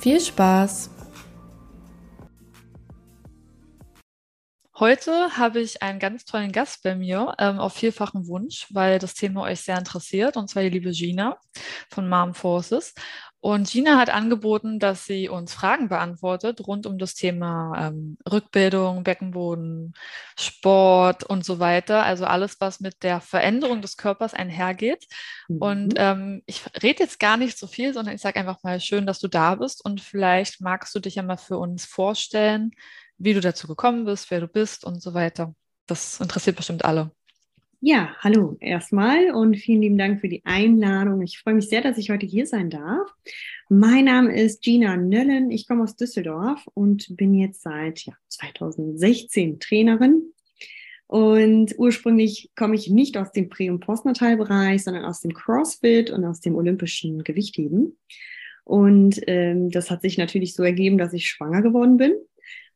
Viel Spaß! Heute habe ich einen ganz tollen Gast bei mir ähm, auf vielfachen Wunsch, weil das Thema euch sehr interessiert, und zwar die liebe Gina von Mom Forces. Und Gina hat angeboten, dass sie uns Fragen beantwortet rund um das Thema ähm, Rückbildung, Beckenboden, Sport und so weiter. Also alles, was mit der Veränderung des Körpers einhergeht. Mhm. Und ähm, ich rede jetzt gar nicht so viel, sondern ich sage einfach mal schön, dass du da bist. Und vielleicht magst du dich ja mal für uns vorstellen, wie du dazu gekommen bist, wer du bist und so weiter. Das interessiert bestimmt alle. Ja, hallo erstmal und vielen lieben Dank für die Einladung. Ich freue mich sehr, dass ich heute hier sein darf. Mein Name ist Gina Nöllen. Ich komme aus Düsseldorf und bin jetzt seit ja, 2016 Trainerin. Und ursprünglich komme ich nicht aus dem Prä- und Postnatalbereich, sondern aus dem CrossFit und aus dem olympischen Gewichtheben. Und ähm, das hat sich natürlich so ergeben, dass ich schwanger geworden bin.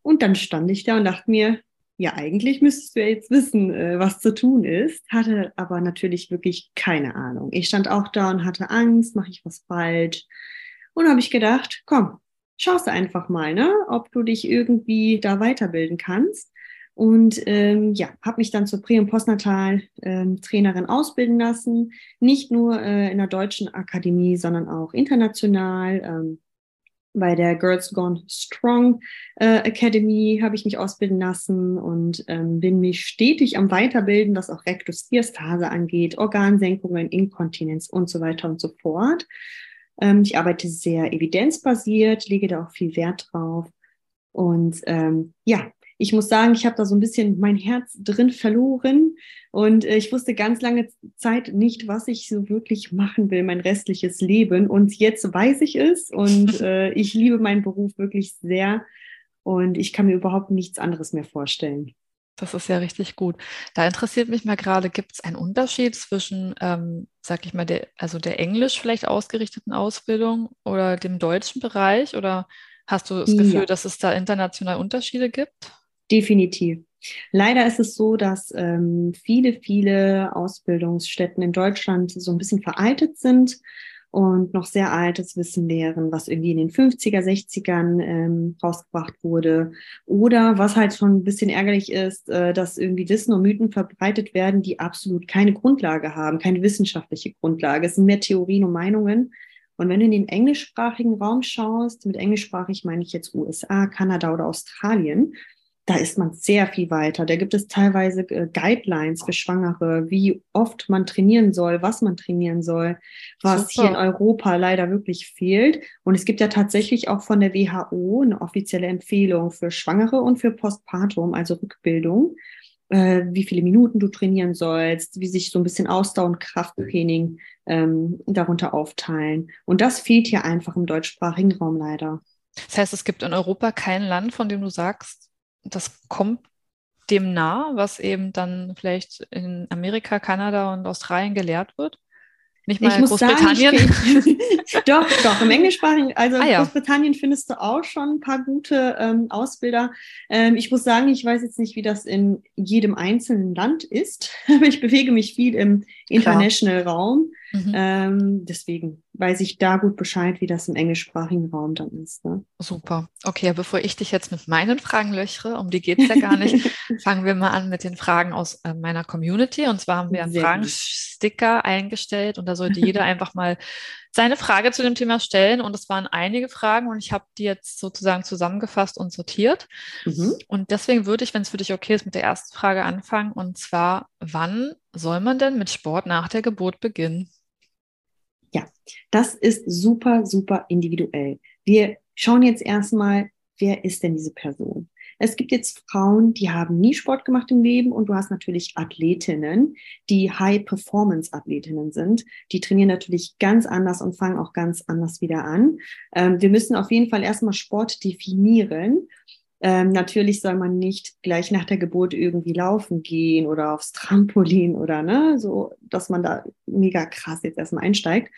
Und dann stand ich da und dachte mir, ja, eigentlich müsstest du ja jetzt wissen, äh, was zu tun ist, hatte aber natürlich wirklich keine Ahnung. Ich stand auch da und hatte Angst, mache ich was falsch? Und habe ich gedacht, komm, schaust du einfach mal, ne, ob du dich irgendwie da weiterbilden kannst. Und ähm, ja, habe mich dann zur Prä- und Postnatal-Trainerin ähm, ausbilden lassen. Nicht nur äh, in der deutschen Akademie, sondern auch international. Ähm, bei der Girls Gone Strong äh, Academy habe ich mich ausbilden lassen und ähm, bin mich stetig am Weiterbilden, was auch Rektusdiastase angeht, Organsenkungen, Inkontinenz und so weiter und so fort. Ähm, ich arbeite sehr evidenzbasiert, lege da auch viel Wert drauf. Und ähm, ja, ich muss sagen, ich habe da so ein bisschen mein Herz drin verloren und äh, ich wusste ganz lange Zeit nicht, was ich so wirklich machen will, mein restliches Leben. Und jetzt weiß ich es und äh, ich liebe meinen Beruf wirklich sehr und ich kann mir überhaupt nichts anderes mehr vorstellen. Das ist ja richtig gut. Da interessiert mich mal gerade, gibt es einen Unterschied zwischen, ähm, sag ich mal, der, also der englisch vielleicht ausgerichteten Ausbildung oder dem deutschen Bereich? Oder hast du das Gefühl, ja. dass es da international Unterschiede gibt? Definitiv. Leider ist es so, dass ähm, viele, viele Ausbildungsstätten in Deutschland so ein bisschen veraltet sind und noch sehr altes Wissen lehren, was irgendwie in den 50er, 60ern ähm, rausgebracht wurde. Oder was halt schon ein bisschen ärgerlich ist, äh, dass irgendwie Wissen und Mythen verbreitet werden, die absolut keine Grundlage haben, keine wissenschaftliche Grundlage. Es sind mehr Theorien und Meinungen. Und wenn du in den englischsprachigen Raum schaust, mit englischsprachig meine ich jetzt USA, Kanada oder Australien, da ist man sehr viel weiter. Da gibt es teilweise äh, Guidelines für Schwangere, wie oft man trainieren soll, was man trainieren soll, was Super. hier in Europa leider wirklich fehlt. Und es gibt ja tatsächlich auch von der WHO eine offizielle Empfehlung für Schwangere und für Postpartum, also Rückbildung, äh, wie viele Minuten du trainieren sollst, wie sich so ein bisschen Ausdauer und Krafttraining ähm, darunter aufteilen. Und das fehlt hier einfach im deutschsprachigen Raum leider. Das heißt, es gibt in Europa kein Land, von dem du sagst, das kommt dem nah, was eben dann vielleicht in Amerika, Kanada und Australien gelehrt wird? Nicht mal ich Großbritannien? Sagen, doch, doch, im Englischsprachigen, also ah, ja. Großbritannien findest du auch schon ein paar gute ähm, Ausbilder. Ähm, ich muss sagen, ich weiß jetzt nicht, wie das in jedem einzelnen Land ist, aber ich bewege mich viel im International Klar. Raum. Mhm. Ähm, deswegen weiß ich da gut Bescheid, wie das im englischsprachigen Raum dann ist. Ne? Super. Okay, bevor ich dich jetzt mit meinen Fragen löchere, um die geht es ja gar nicht, fangen wir mal an mit den Fragen aus äh, meiner Community. Und zwar haben wir einen Fragensticker eingestellt und da sollte jeder einfach mal seine Frage zu dem Thema stellen. Und es waren einige Fragen und ich habe die jetzt sozusagen zusammengefasst und sortiert. Mhm. Und deswegen würde ich, wenn es für dich okay ist, mit der ersten Frage anfangen. Und zwar, wann soll man denn mit Sport nach der Geburt beginnen? Ja, das ist super, super individuell. Wir schauen jetzt erstmal, wer ist denn diese Person? Es gibt jetzt Frauen, die haben nie Sport gemacht im Leben und du hast natürlich Athletinnen, die High-Performance-Athletinnen sind. Die trainieren natürlich ganz anders und fangen auch ganz anders wieder an. Ähm, wir müssen auf jeden Fall erstmal Sport definieren. Ähm, natürlich soll man nicht gleich nach der Geburt irgendwie laufen gehen oder aufs Trampolin oder ne, so, dass man da mega krass jetzt erstmal einsteigt.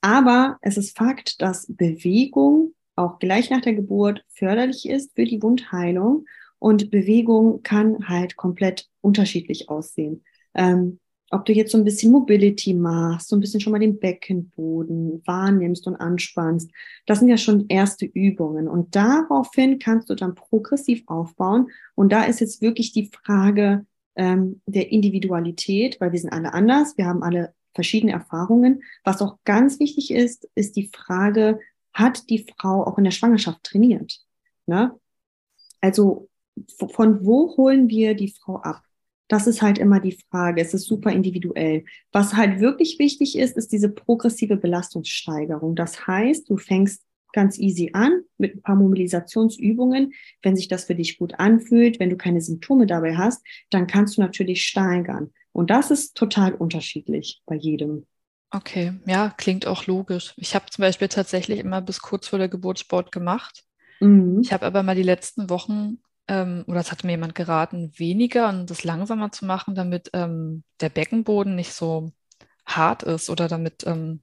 Aber es ist Fakt, dass Bewegung auch gleich nach der Geburt förderlich ist für die Wundheilung und Bewegung kann halt komplett unterschiedlich aussehen. Ähm, ob du jetzt so ein bisschen Mobility machst, so ein bisschen schon mal den Beckenboden wahrnimmst und anspannst, das sind ja schon erste Übungen. Und daraufhin kannst du dann progressiv aufbauen. Und da ist jetzt wirklich die Frage ähm, der Individualität, weil wir sind alle anders, wir haben alle verschiedene Erfahrungen. Was auch ganz wichtig ist, ist die Frage, hat die Frau auch in der Schwangerschaft trainiert? Ne? Also von wo holen wir die Frau ab? Das ist halt immer die Frage. Es ist super individuell. Was halt wirklich wichtig ist, ist diese progressive Belastungssteigerung. Das heißt, du fängst ganz easy an mit ein paar Mobilisationsübungen. Wenn sich das für dich gut anfühlt, wenn du keine Symptome dabei hast, dann kannst du natürlich steigern. Und das ist total unterschiedlich bei jedem. Okay, ja, klingt auch logisch. Ich habe zum Beispiel tatsächlich immer bis kurz vor der Geburt Sport gemacht. Mhm. Ich habe aber mal die letzten Wochen ähm, oder es hat mir jemand geraten, weniger und das langsamer zu machen, damit ähm, der Beckenboden nicht so hart ist oder damit, ähm,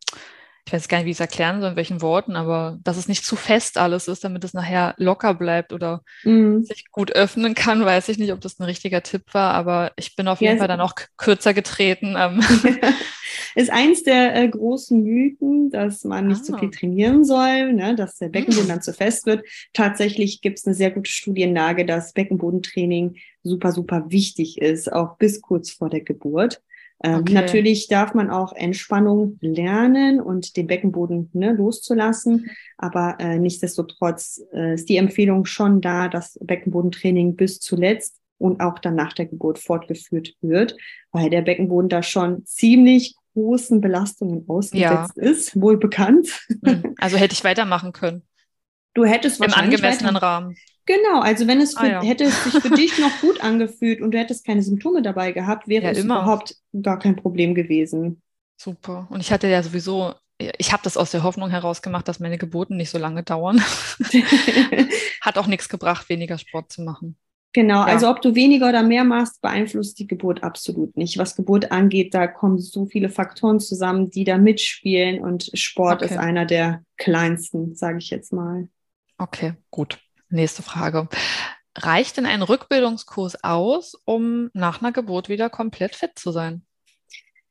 ich weiß gar nicht, wie ich es erklären soll, in welchen Worten, aber dass es nicht zu fest alles ist, damit es nachher locker bleibt oder mhm. sich gut öffnen kann, weiß ich nicht, ob das ein richtiger Tipp war, aber ich bin auf jeden yes. Fall dann auch kürzer getreten. Ähm. ist eins der äh, großen Mythen, dass man nicht ah. zu viel trainieren soll, ne, dass der Beckenboden mhm. dann zu fest wird. Tatsächlich gibt es eine sehr gute Studienlage, dass Beckenbodentraining super, super wichtig ist, auch bis kurz vor der Geburt. Ähm, okay. Natürlich darf man auch Entspannung lernen und den Beckenboden ne, loszulassen, aber äh, nichtsdestotrotz äh, ist die Empfehlung schon da, dass Beckenbodentraining bis zuletzt und auch dann nach der Geburt fortgeführt wird, weil der Beckenboden da schon ziemlich großen Belastungen ausgesetzt ja. ist, wohl bekannt. Hm. Also hätte ich weitermachen können. Du hättest im angemessenen. Rahmen. Genau, also wenn es für, ah, ja. hätte es sich für dich noch gut angefühlt und du hättest keine Symptome dabei gehabt, wäre ja, es immer. überhaupt gar kein Problem gewesen. Super. Und ich hatte ja sowieso, ich habe das aus der Hoffnung heraus gemacht, dass meine Geburten nicht so lange dauern. Hat auch nichts gebracht, weniger Sport zu machen. Genau, ja. also ob du weniger oder mehr machst, beeinflusst die Geburt absolut nicht. Was Geburt angeht, da kommen so viele Faktoren zusammen, die da mitspielen und Sport okay. ist einer der kleinsten, sage ich jetzt mal. Okay, gut. Nächste Frage. Reicht denn ein Rückbildungskurs aus, um nach einer Geburt wieder komplett fit zu sein?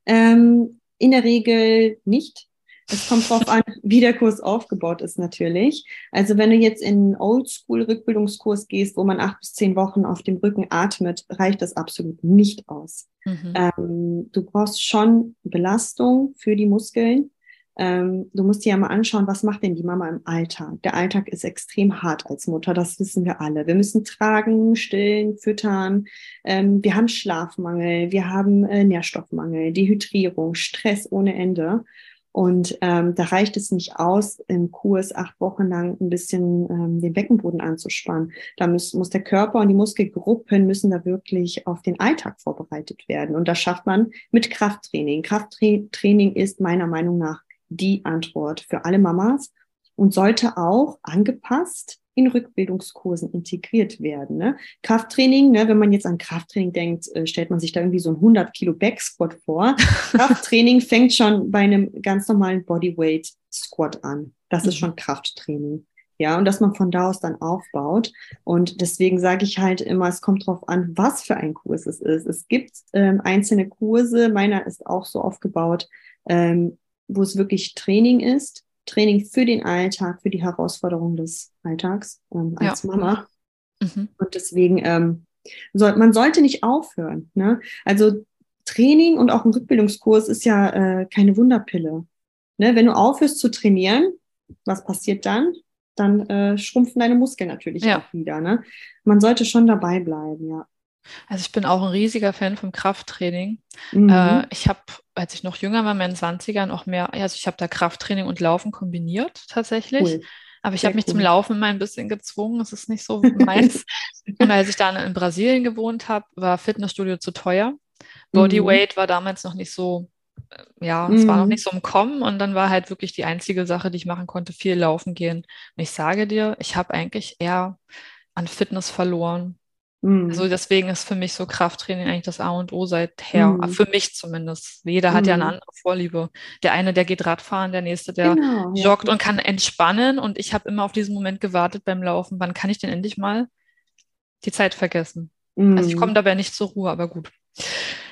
Ähm, in der Regel nicht. Es kommt darauf an, wie der Kurs aufgebaut ist natürlich. Also wenn du jetzt in einen Oldschool-Rückbildungskurs gehst, wo man acht bis zehn Wochen auf dem Rücken atmet, reicht das absolut nicht aus. Mhm. Ähm, du brauchst schon Belastung für die Muskeln. Ähm, du musst dir ja mal anschauen, was macht denn die Mama im Alltag? Der Alltag ist extrem hart als Mutter, das wissen wir alle. Wir müssen tragen, stillen, füttern. Ähm, wir haben Schlafmangel, wir haben äh, Nährstoffmangel, Dehydrierung, Stress ohne Ende. Und ähm, da reicht es nicht aus, im Kurs acht Wochen lang ein bisschen ähm, den Beckenboden anzuspannen. Da muss, muss der Körper und die Muskelgruppen müssen da wirklich auf den Alltag vorbereitet werden. Und das schafft man mit Krafttraining. Krafttraining ist meiner Meinung nach die Antwort für alle Mamas und sollte auch angepasst in Rückbildungskursen integriert werden. Ne? Krafttraining, ne, wenn man jetzt an Krafttraining denkt, äh, stellt man sich da irgendwie so ein 100 Kilo Backsquat vor. Krafttraining fängt schon bei einem ganz normalen Bodyweight Squat an. Das mhm. ist schon Krafttraining. Ja, und dass man von da aus dann aufbaut. Und deswegen sage ich halt immer, es kommt drauf an, was für ein Kurs es ist. Es gibt ähm, einzelne Kurse, meiner ist auch so aufgebaut, ähm, wo es wirklich Training ist Training für den Alltag, für die Herausforderungen des Alltags ähm, als ja. Mama. Mhm. Und deswegen, ähm, soll, man sollte nicht aufhören. Ne? Also Training und auch ein Rückbildungskurs ist ja äh, keine Wunderpille. Ne? Wenn du aufhörst zu trainieren, was passiert dann? Dann äh, schrumpfen deine Muskeln natürlich ja. auch wieder. Ne? Man sollte schon dabei bleiben, ja. Also ich bin auch ein riesiger Fan vom Krafttraining. Mhm. Äh, ich habe, als ich noch jünger war, in meinen 20ern auch mehr, also ich habe da Krafttraining und Laufen kombiniert tatsächlich. Cool. Aber ich habe mich cool. zum Laufen immer ein bisschen gezwungen. Es ist nicht so meins. und als ich dann in Brasilien gewohnt habe, war Fitnessstudio zu teuer. Bodyweight mhm. war damals noch nicht so, äh, ja, es war noch mhm. nicht so im Kommen. Und dann war halt wirklich die einzige Sache, die ich machen konnte, viel laufen gehen. Und ich sage dir, ich habe eigentlich eher an Fitness verloren. Mhm. Also deswegen ist für mich so Krafttraining eigentlich das A und O seither. Mhm. Für mich zumindest. Jeder hat ja eine mhm. andere Vorliebe. Der eine, der geht Radfahren, der nächste, der genau, joggt ja. und kann entspannen. Und ich habe immer auf diesen Moment gewartet beim Laufen. Wann kann ich denn endlich mal die Zeit vergessen? Mhm. Also ich komme dabei nicht zur Ruhe, aber gut.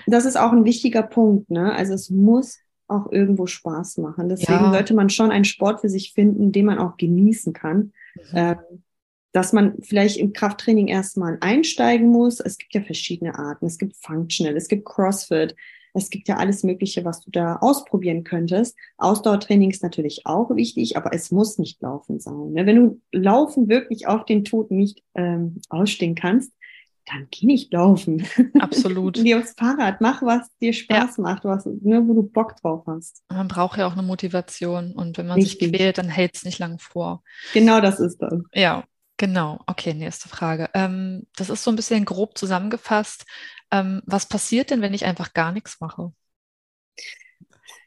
Das ist auch ein wichtiger Punkt. Ne? Also es muss auch irgendwo Spaß machen. Deswegen ja. sollte man schon einen Sport für sich finden, den man auch genießen kann. Mhm. Ähm, dass man vielleicht im Krafttraining erstmal einsteigen muss. Es gibt ja verschiedene Arten. Es gibt Functional, es gibt CrossFit, es gibt ja alles Mögliche, was du da ausprobieren könntest. Ausdauertraining ist natürlich auch wichtig, aber es muss nicht Laufen sein. Ne? Wenn du Laufen wirklich auf den Tod nicht ähm, ausstehen kannst, dann geh nicht laufen. Absolut. geh aufs Fahrrad, mach was dir Spaß ja. macht, was, ne, wo du Bock drauf hast. Man braucht ja auch eine Motivation und wenn man Richtig. sich quält, dann hält es nicht lang vor. Genau das ist das. Ja, Genau, okay, nächste Frage. Ähm, das ist so ein bisschen grob zusammengefasst. Ähm, was passiert denn, wenn ich einfach gar nichts mache?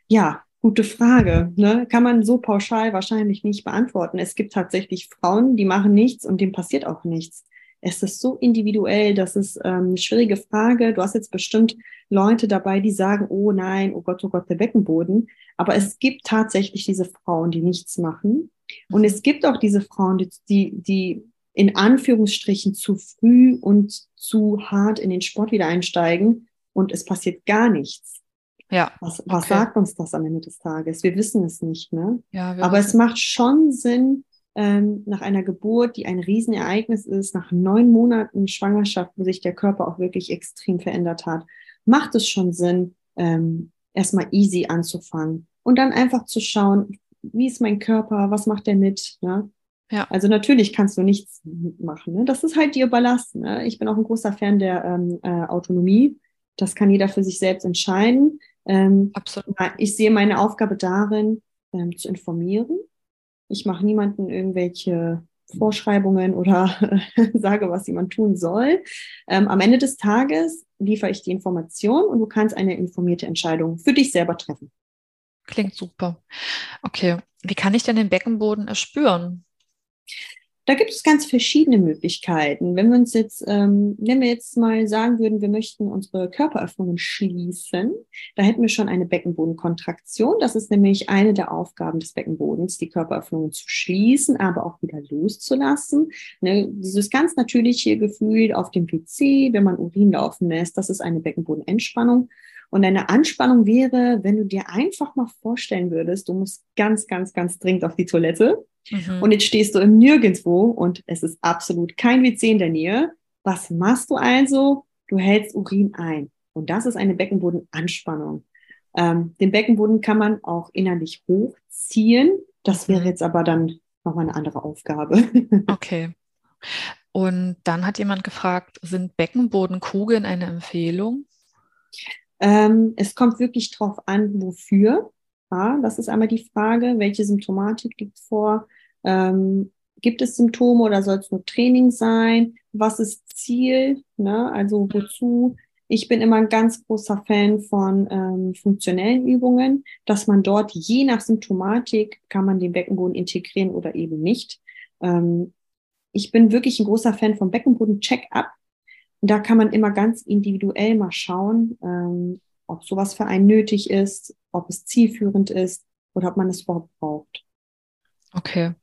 Ja, gute Frage. Ne? Kann man so pauschal wahrscheinlich nicht beantworten. Es gibt tatsächlich Frauen, die machen nichts und dem passiert auch nichts. Es ist so individuell, das ist ähm, eine schwierige Frage. Du hast jetzt bestimmt Leute dabei, die sagen, oh nein, oh Gott, oh Gott, der Beckenboden. Aber es gibt tatsächlich diese Frauen, die nichts machen. Und es gibt auch diese Frauen, die, die in Anführungsstrichen zu früh und zu hart in den Sport wieder einsteigen und es passiert gar nichts. Ja. Was, was okay. sagt uns das am Ende des Tages? Wir wissen es nicht, ne? Ja, Aber es macht schon Sinn, ähm, nach einer Geburt, die ein Riesenereignis ist, nach neun Monaten Schwangerschaft, wo sich der Körper auch wirklich extrem verändert hat, macht es schon Sinn, ähm, erstmal easy anzufangen und dann einfach zu schauen, wie ist mein Körper, was macht der mit? Ne? Ja. Also natürlich kannst du nichts machen. Ne? Das ist halt dir überlassen. Ne? Ich bin auch ein großer Fan der ähm, äh, Autonomie. Das kann jeder für sich selbst entscheiden. Ähm, Absolut. Ich sehe meine Aufgabe darin, ähm, zu informieren. Ich mache niemanden irgendwelche Vorschreibungen oder sage, was jemand tun soll. Ähm, am Ende des Tages liefere ich die Information und du kannst eine informierte Entscheidung für dich selber treffen. Klingt super. Okay, wie kann ich denn den Beckenboden erspüren? Da gibt es ganz verschiedene Möglichkeiten. Wenn wir uns jetzt, ähm, wenn wir jetzt mal sagen würden, wir möchten unsere Körperöffnungen schließen, da hätten wir schon eine Beckenbodenkontraktion. Das ist nämlich eine der Aufgaben des Beckenbodens, die Körperöffnungen zu schließen, aber auch wieder loszulassen. Ne, dieses ganz natürliche Gefühl auf dem PC, wenn man Urin laufen lässt, das ist eine Beckenbodenentspannung. Und eine Anspannung wäre, wenn du dir einfach mal vorstellen würdest, du musst ganz, ganz, ganz dringend auf die Toilette mhm. und jetzt stehst du im Nirgendwo und es ist absolut kein WC in der Nähe. Was machst du also? Du hältst Urin ein. Und das ist eine Beckenbodenanspannung. Ähm, den Beckenboden kann man auch innerlich hochziehen. Das wäre mhm. jetzt aber dann nochmal eine andere Aufgabe. Okay. Und dann hat jemand gefragt, sind Beckenbodenkugeln eine Empfehlung? Ähm, es kommt wirklich drauf an, wofür. Ja, das ist einmal die Frage, welche Symptomatik liegt vor? Ähm, gibt es Symptome oder soll es nur Training sein? Was ist Ziel? Ne? Also wozu? Ich bin immer ein ganz großer Fan von ähm, funktionellen Übungen, dass man dort je nach Symptomatik kann man den Beckenboden integrieren oder eben nicht. Ähm, ich bin wirklich ein großer Fan vom Beckenboden-Check-up. Und da kann man immer ganz individuell mal schauen, ähm, ob sowas für einen nötig ist, ob es zielführend ist oder ob man es überhaupt braucht. Okay,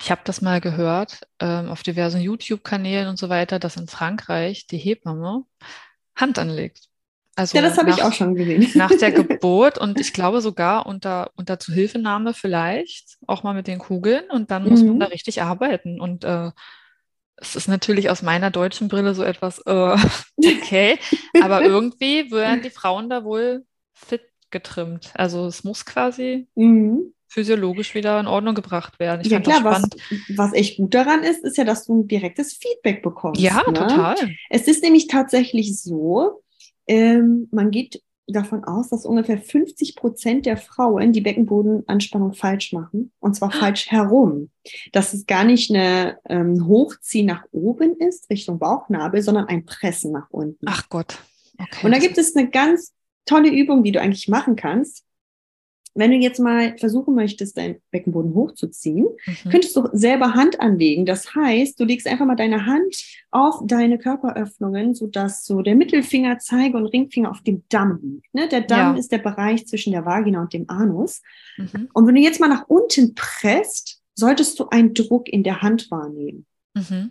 ich habe das mal gehört ähm, auf diversen YouTube-Kanälen und so weiter, dass in Frankreich die Hebamme Hand anlegt. Also ja, das habe ich auch schon gesehen. Nach der Geburt und ich glaube sogar unter, unter Zuhilfenahme vielleicht, auch mal mit den Kugeln und dann muss mhm. man da richtig arbeiten. Und äh, es ist natürlich aus meiner deutschen Brille so etwas, äh, okay, aber irgendwie werden die Frauen da wohl fit getrimmt. Also es muss quasi mhm. physiologisch wieder in Ordnung gebracht werden. Ich ja klar, was, was echt gut daran ist, ist ja, dass du ein direktes Feedback bekommst. Ja, ne? total. Es ist nämlich tatsächlich so, ähm, man geht davon aus, dass ungefähr 50 Prozent der Frauen die Beckenbodenanspannung falsch machen. Und zwar falsch herum. Dass es gar nicht eine ähm, Hochziehen nach oben ist, Richtung Bauchnabel, sondern ein Pressen nach unten. Ach Gott. Okay. Und da gibt es eine ganz tolle Übung, die du eigentlich machen kannst wenn du jetzt mal versuchen möchtest, deinen Beckenboden hochzuziehen, mhm. könntest du selber Hand anlegen. Das heißt, du legst einfach mal deine Hand auf deine Körperöffnungen, sodass so der Mittelfinger, Zeige und Ringfinger auf dem Damm liegt. Ne? Der Damm ja. ist der Bereich zwischen der Vagina und dem Anus. Mhm. Und wenn du jetzt mal nach unten presst, solltest du einen Druck in der Hand wahrnehmen. Mhm.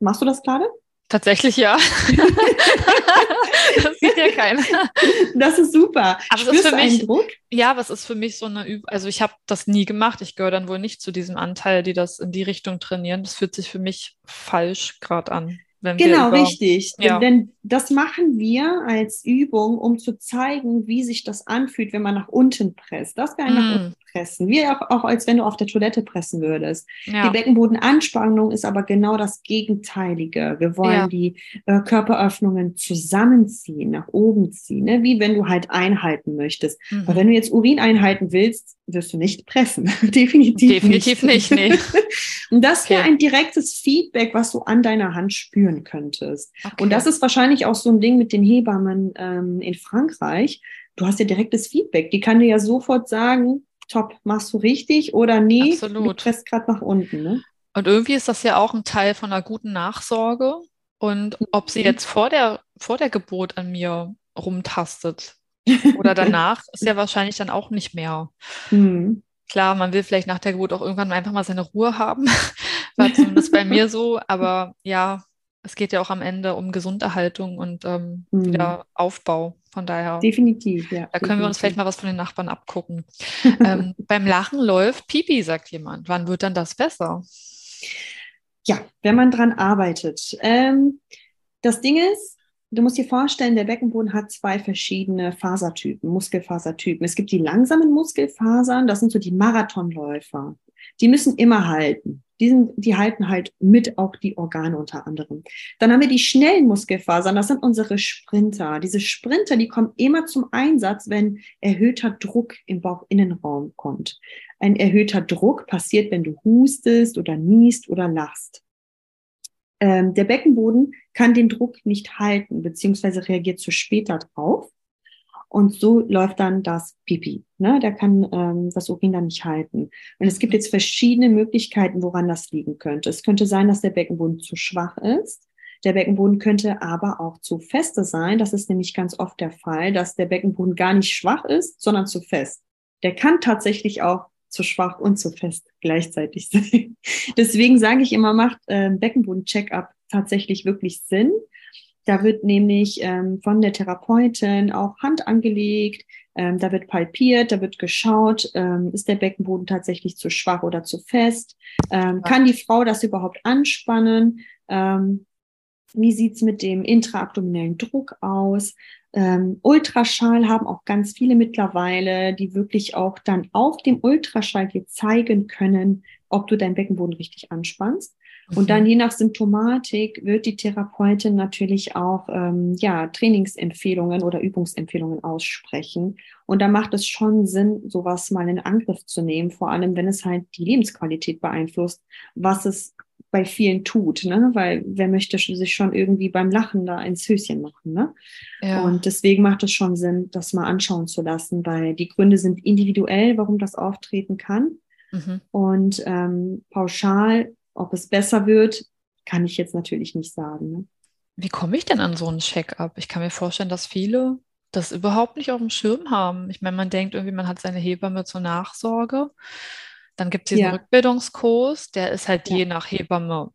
Machst du das gerade? Tatsächlich ja. das sieht ja keiner. Das ist super. Aber es ist für mich, Druck? Ja, was ist für mich so eine Übung? Also ich habe das nie gemacht. Ich gehöre dann wohl nicht zu diesem Anteil, die das in die Richtung trainieren. Das fühlt sich für mich falsch gerade an genau, über, richtig. Ja. Denn das machen wir als Übung, um zu zeigen, wie sich das anfühlt, wenn man nach unten presst. Das wäre ein mm. nach unten pressen. Wie auch, auch als wenn du auf der Toilette pressen würdest. Ja. Die Beckenbodenanspannung ist aber genau das Gegenteilige. Wir wollen ja. die äh, Körperöffnungen zusammenziehen, nach oben ziehen, ne? wie wenn du halt einhalten möchtest. Mhm. Aber wenn du jetzt Urin einhalten willst, wirst du nicht pressen. Definitiv, Definitiv nicht. nicht nee. Und das wäre okay. ein direktes Feedback, was du an deiner Hand spüren könntest. Okay. Und das ist wahrscheinlich auch so ein Ding mit den Hebammen ähm, in Frankreich. Du hast ja direktes Feedback. Die kann dir ja sofort sagen, top, machst du richtig oder nee, Absolut. du presst gerade nach unten. Ne? Und irgendwie ist das ja auch ein Teil von einer guten Nachsorge. Und ob sie mhm. jetzt vor der, vor der Geburt an mir rumtastet oder danach, ist ja wahrscheinlich dann auch nicht mehr. Mhm. Klar, man will vielleicht nach der Geburt auch irgendwann einfach mal seine Ruhe haben. War zumindest bei mir so. Aber ja, es geht ja auch am Ende um Gesunderhaltung und ähm, mhm. wieder Aufbau. Von daher. Definitiv, ja. Da können definitiv. wir uns vielleicht mal was von den Nachbarn abgucken. ähm, beim Lachen läuft Pipi, sagt jemand. Wann wird dann das besser? Ja, wenn man dran arbeitet. Ähm, das Ding ist, du musst dir vorstellen, der Beckenboden hat zwei verschiedene Fasertypen, Muskelfasertypen. Es gibt die langsamen Muskelfasern, das sind so die Marathonläufer. Die müssen immer halten. Die, sind, die halten halt mit auch die Organe unter anderem. Dann haben wir die schnellen Muskelfasern, das sind unsere Sprinter. Diese Sprinter, die kommen immer zum Einsatz, wenn erhöhter Druck im Bauchinnenraum kommt. Ein erhöhter Druck passiert, wenn du hustest oder niest oder lachst. Ähm, der Beckenboden kann den Druck nicht halten, beziehungsweise reagiert zu später drauf. Und so läuft dann das Pipi. Ne? Der kann ähm, das Urin dann nicht halten. Und es gibt jetzt verschiedene Möglichkeiten, woran das liegen könnte. Es könnte sein, dass der Beckenboden zu schwach ist. Der Beckenboden könnte aber auch zu feste sein. Das ist nämlich ganz oft der Fall, dass der Beckenboden gar nicht schwach ist, sondern zu fest. Der kann tatsächlich auch zu schwach und zu fest gleichzeitig sein. Deswegen sage ich immer, macht äh, Beckenboden-Check-up tatsächlich wirklich Sinn. Da wird nämlich ähm, von der Therapeutin auch Hand angelegt, ähm, da wird palpiert, da wird geschaut, ähm, ist der Beckenboden tatsächlich zu schwach oder zu fest? Ähm, kann die Frau das überhaupt anspannen? Ähm, wie sieht's mit dem intraabdominellen Druck aus? Ähm, Ultraschall haben auch ganz viele mittlerweile, die wirklich auch dann auf dem Ultraschall dir zeigen können, ob du deinen Beckenboden richtig anspannst. Und dann mhm. je nach Symptomatik wird die Therapeutin natürlich auch ähm, ja, Trainingsempfehlungen oder Übungsempfehlungen aussprechen. Und da macht es schon Sinn, sowas mal in Angriff zu nehmen, vor allem wenn es halt die Lebensqualität beeinflusst, was es bei vielen tut, ne? Weil wer möchte sich schon irgendwie beim Lachen da ins Höschen machen, ne? Ja. Und deswegen macht es schon Sinn, das mal anschauen zu lassen, weil die Gründe sind individuell, warum das auftreten kann. Mhm. Und ähm, pauschal ob es besser wird, kann ich jetzt natürlich nicht sagen. Ne? Wie komme ich denn an so einen Check-up? Ich kann mir vorstellen, dass viele das überhaupt nicht auf dem Schirm haben. Ich meine, man denkt irgendwie, man hat seine Hebamme zur Nachsorge. Dann gibt es diesen ja. Rückbildungskurs, der ist halt ja. je nach Hebamme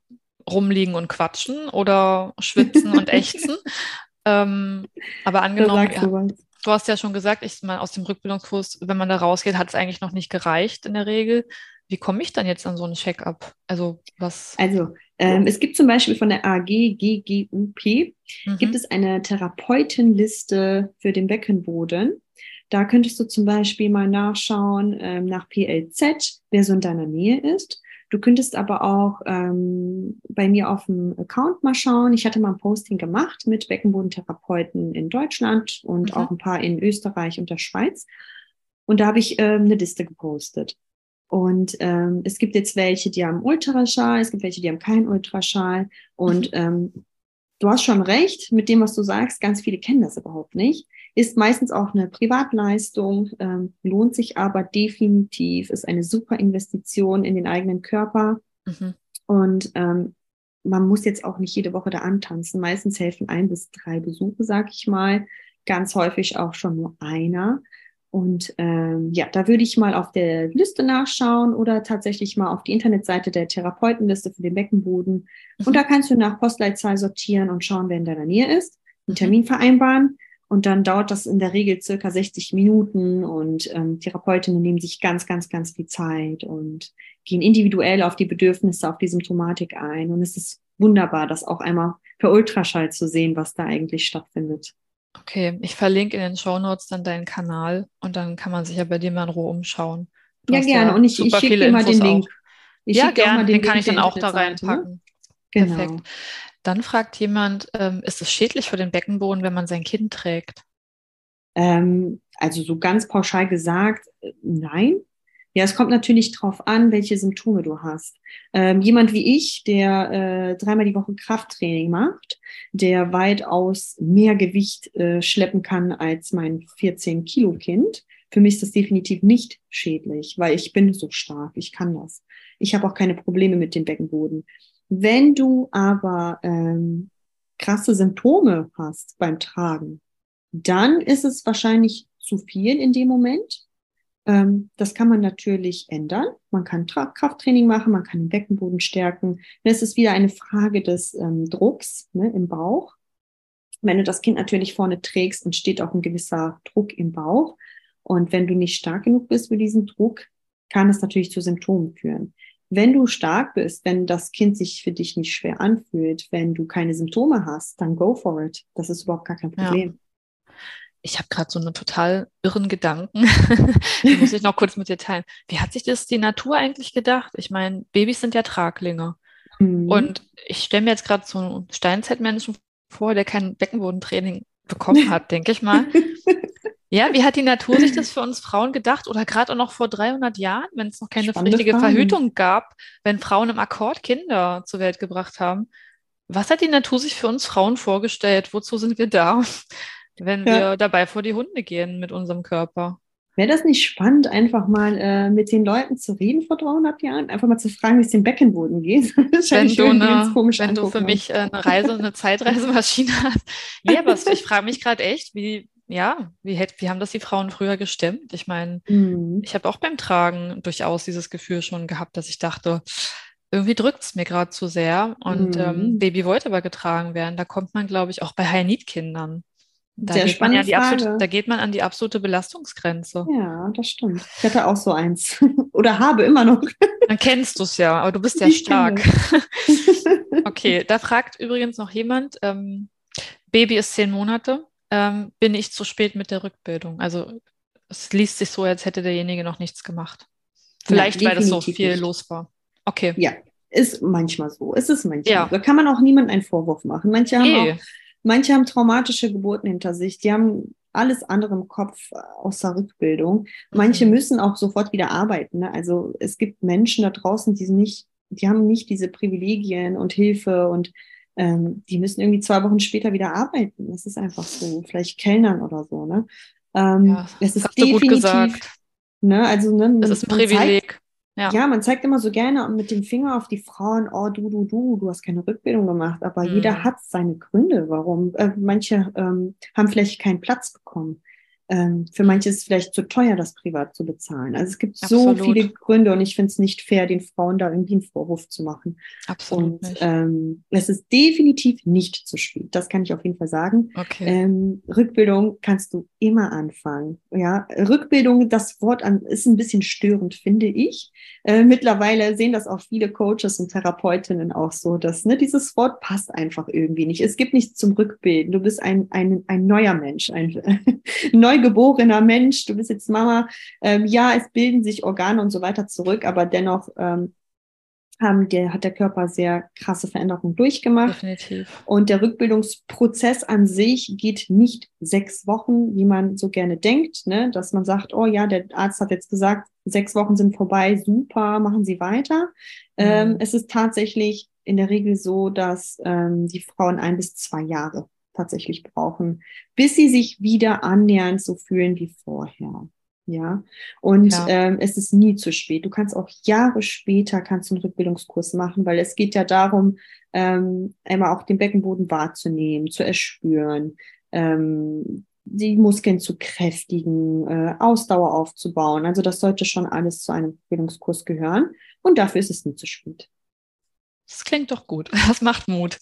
rumliegen und quatschen oder schwitzen und ächzen. Ähm, aber angenommen, ja, du hast ja schon gesagt, ich meine, aus dem Rückbildungskurs, wenn man da rausgeht, hat es eigentlich noch nicht gereicht in der Regel. Wie komme ich dann jetzt an so einen Check-up? Also was? Also ähm, es gibt zum Beispiel von der AG GGUP mhm. gibt es eine Therapeutenliste für den Beckenboden. Da könntest du zum Beispiel mal nachschauen ähm, nach PLZ, wer so in deiner Nähe ist. Du könntest aber auch ähm, bei mir auf dem Account mal schauen. Ich hatte mal ein Posting gemacht mit Beckenbodentherapeuten in Deutschland und mhm. auch ein paar in Österreich und der Schweiz. Und da habe ich ähm, eine Liste gepostet. Und ähm, es gibt jetzt welche, die haben Ultraschall, es gibt welche, die haben keinen Ultraschall. Und mhm. ähm, du hast schon recht mit dem, was du sagst. Ganz viele kennen das überhaupt nicht. Ist meistens auch eine Privatleistung, ähm, lohnt sich aber definitiv, ist eine super Investition in den eigenen Körper. Mhm. Und ähm, man muss jetzt auch nicht jede Woche da antanzen. Meistens helfen ein bis drei Besuche, sag ich mal. Ganz häufig auch schon nur einer. Und ähm, ja, da würde ich mal auf der Liste nachschauen oder tatsächlich mal auf die Internetseite der Therapeutenliste für den Beckenboden. Mhm. Und da kannst du nach Postleitzahl sortieren und schauen, wer in deiner Nähe ist, einen mhm. Termin vereinbaren. Und dann dauert das in der Regel circa 60 Minuten und ähm, Therapeutinnen nehmen sich ganz, ganz, ganz viel Zeit und gehen individuell auf die Bedürfnisse, auf die Symptomatik ein. Und es ist wunderbar, das auch einmal per Ultraschall zu sehen, was da eigentlich stattfindet. Okay, ich verlinke in den Show Notes dann deinen Kanal und dann kann man sich ja bei dir mal in Ruhe umschauen. Du ja, gerne. Und ich, ich schicke dir mal den Link. ja, gerne. Den, den kann ich dann auch da reinpacken. Ne? Genau. Perfekt. Dann fragt jemand, ähm, ist es schädlich für den Beckenboden, wenn man sein Kind trägt? Ähm, also so ganz pauschal gesagt, äh, nein. Ja, es kommt natürlich drauf an, welche Symptome du hast. Ähm, jemand wie ich, der äh, dreimal die Woche Krafttraining macht, der weitaus mehr Gewicht äh, schleppen kann als mein 14 Kilo Kind. Für mich ist das definitiv nicht schädlich, weil ich bin so stark, ich kann das. Ich habe auch keine Probleme mit dem Beckenboden. Wenn du aber ähm, krasse Symptome hast beim Tragen, dann ist es wahrscheinlich zu viel in dem Moment das kann man natürlich ändern. Man kann Tra Krafttraining machen, man kann den Beckenboden stärken. Es ist wieder eine Frage des ähm, Drucks ne, im Bauch. Wenn du das Kind natürlich vorne trägst, entsteht auch ein gewisser Druck im Bauch. Und wenn du nicht stark genug bist für diesen Druck, kann es natürlich zu Symptomen führen. Wenn du stark bist, wenn das Kind sich für dich nicht schwer anfühlt, wenn du keine Symptome hast, dann go for it. Das ist überhaupt gar kein Problem. Ja ich habe gerade so einen total irren Gedanken. Den muss ich noch kurz mit dir teilen. Wie hat sich das die Natur eigentlich gedacht? Ich meine, Babys sind ja Traglinge. Mhm. Und ich stelle mir jetzt gerade so einen Steinzeitmenschen vor, der kein Beckenbodentraining bekommen hat, denke ich mal. Ja, wie hat die Natur sich das für uns Frauen gedacht? Oder gerade auch noch vor 300 Jahren, wenn es noch keine Spannende richtige Fragen. Verhütung gab, wenn Frauen im Akkord Kinder zur Welt gebracht haben. Was hat die Natur sich für uns Frauen vorgestellt? Wozu sind wir da? Wenn ja. wir dabei vor die Hunde gehen mit unserem Körper. Wäre das nicht spannend, einfach mal äh, mit den Leuten zu reden vor 300 Jahren? Einfach mal zu fragen, wie es dem Beckenboden geht. wenn du, eine, wenn du für mich äh, eine Reise, eine Zeitreisemaschine hast. Nee, aber ich frage mich gerade echt, wie, ja, wie, wie haben das die Frauen früher gestemmt? Ich meine, mhm. ich habe auch beim Tragen durchaus dieses Gefühl schon gehabt, dass ich dachte, irgendwie drückt es mir gerade zu sehr. Und ähm, mhm. ähm, Baby wollte aber getragen werden. Da kommt man, glaube ich, auch bei High-Need-Kindern da Sehr geht, man ja absolute, da geht man an die absolute Belastungsgrenze. Ja, das stimmt. Ich hatte auch so eins. Oder habe immer noch. Dann kennst du es ja, aber du bist ja ich stark. okay, da fragt übrigens noch jemand, ähm, Baby ist zehn Monate, ähm, bin ich zu spät mit der Rückbildung? Also es liest sich so, als hätte derjenige noch nichts gemacht. Vielleicht, ja, weil das so viel nicht. los war. Okay. Ja, ist manchmal so. Es ist manchmal ja. so. Da kann man auch niemandem einen Vorwurf machen. Manche haben hey. auch Manche haben traumatische Geburten hinter sich, die haben alles andere im Kopf außer Rückbildung. Manche mhm. müssen auch sofort wieder arbeiten. Ne? Also es gibt Menschen da draußen, die nicht, die haben nicht diese Privilegien und Hilfe und ähm, die müssen irgendwie zwei Wochen später wieder arbeiten. Das ist einfach so, vielleicht Kellnern oder so. Ne? Ähm, ja, es ist definitiv, gut gesagt. Ne, also ne, es ist ein Privileg. Zeigt, ja. ja, man zeigt immer so gerne mit dem Finger auf die Frauen, oh du, du, du, du hast keine Rückbildung gemacht, aber mhm. jeder hat seine Gründe, warum. Äh, manche ähm, haben vielleicht keinen Platz bekommen. Ähm, für manche ist es vielleicht zu teuer, das privat zu bezahlen. Also es gibt Absolut. so viele Gründe und ich finde es nicht fair, den Frauen da irgendwie einen Vorwurf zu machen. Absolut. Und ähm, es ist definitiv nicht zu spät. Das kann ich auf jeden Fall sagen. Okay. Ähm, Rückbildung kannst du immer anfangen. Ja, Rückbildung, das Wort an, ist ein bisschen störend, finde ich. Äh, mittlerweile sehen das auch viele Coaches und Therapeutinnen auch so, dass ne, dieses Wort passt einfach irgendwie nicht. Es gibt nichts zum Rückbilden. Du bist ein, ein, ein neuer Mensch, ein neu neugeborener Mensch, du bist jetzt Mama. Ähm, ja, es bilden sich Organe und so weiter zurück, aber dennoch ähm, haben, der hat der Körper sehr krasse Veränderungen durchgemacht. Definitiv. Und der Rückbildungsprozess an sich geht nicht sechs Wochen, wie man so gerne denkt, ne? dass man sagt, oh ja, der Arzt hat jetzt gesagt, sechs Wochen sind vorbei, super, machen Sie weiter. Mhm. Ähm, es ist tatsächlich in der Regel so, dass ähm, die Frauen ein bis zwei Jahre tatsächlich brauchen, bis sie sich wieder annähernd so fühlen wie vorher. Ja, und ja. Ähm, es ist nie zu spät. Du kannst auch Jahre später kannst du einen Rückbildungskurs machen, weil es geht ja darum, ähm, einmal auch den Beckenboden wahrzunehmen, zu erspüren, ähm, die Muskeln zu kräftigen, äh, Ausdauer aufzubauen. Also das sollte schon alles zu einem Rückbildungskurs gehören. Und dafür ist es nie zu spät. Das klingt doch gut. Das macht Mut.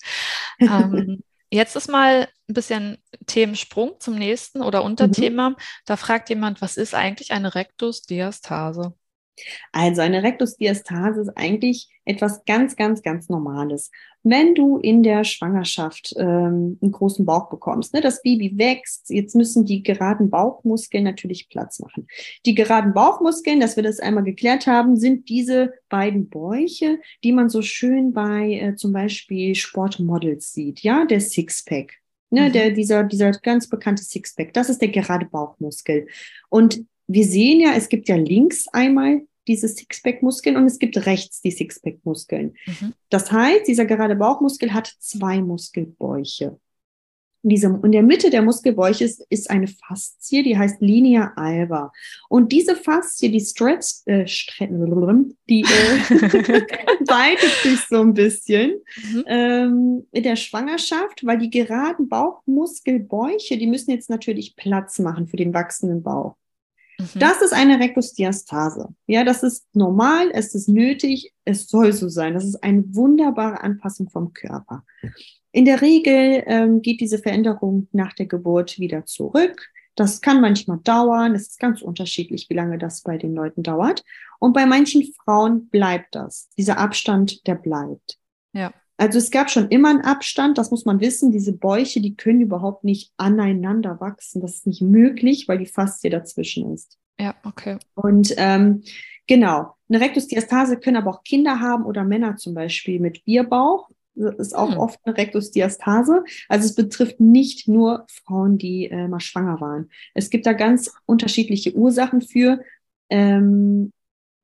ähm, Jetzt ist mal ein bisschen Themensprung zum nächsten oder Unterthema. Mhm. Da fragt jemand, was ist eigentlich eine Rektusdiastase? Also eine Rektusdiastase ist eigentlich etwas ganz, ganz, ganz Normales. Wenn du in der Schwangerschaft ähm, einen großen Bauch bekommst, ne, das Baby wächst, jetzt müssen die geraden Bauchmuskeln natürlich Platz machen. Die geraden Bauchmuskeln, dass wir das einmal geklärt haben, sind diese beiden Bäuche, die man so schön bei äh, zum Beispiel Sportmodels sieht, ja, der Sixpack. Ne, mhm. der, dieser, dieser ganz bekannte Sixpack, das ist der gerade Bauchmuskel. Und wir sehen ja, es gibt ja links einmal diese Sixpack-Muskeln und es gibt rechts die Sixpack-Muskeln. Mhm. Das heißt, dieser gerade Bauchmuskel hat zwei Muskelbäuche. In, diesem, in der Mitte der Muskelbäuche ist, ist eine Faszie, die heißt Linea alba. Und diese Faszie, die stretcht, äh, die äh, weitet sich so ein bisschen mhm. ähm, in der Schwangerschaft, weil die geraden Bauchmuskelbäuche, die müssen jetzt natürlich Platz machen für den wachsenden Bauch. Mhm. Das ist eine Rektusdiastase. Ja, das ist normal, es ist nötig, es soll so sein. Das ist eine wunderbare Anpassung vom Körper. In der Regel ähm, geht diese Veränderung nach der Geburt wieder zurück. Das kann manchmal dauern. Es ist ganz unterschiedlich, wie lange das bei den Leuten dauert. Und bei manchen Frauen bleibt das. Dieser Abstand, der bleibt. Ja. Also es gab schon immer einen Abstand, das muss man wissen. Diese Bäuche, die können überhaupt nicht aneinander wachsen. Das ist nicht möglich, weil die Faszie dazwischen ist. Ja, okay. Und ähm, genau, eine Rektusdiastase können aber auch Kinder haben oder Männer zum Beispiel mit Bierbauch. Das ist auch hm. oft eine Rektusdiastase. Also es betrifft nicht nur Frauen, die äh, mal schwanger waren. Es gibt da ganz unterschiedliche Ursachen für. Ähm,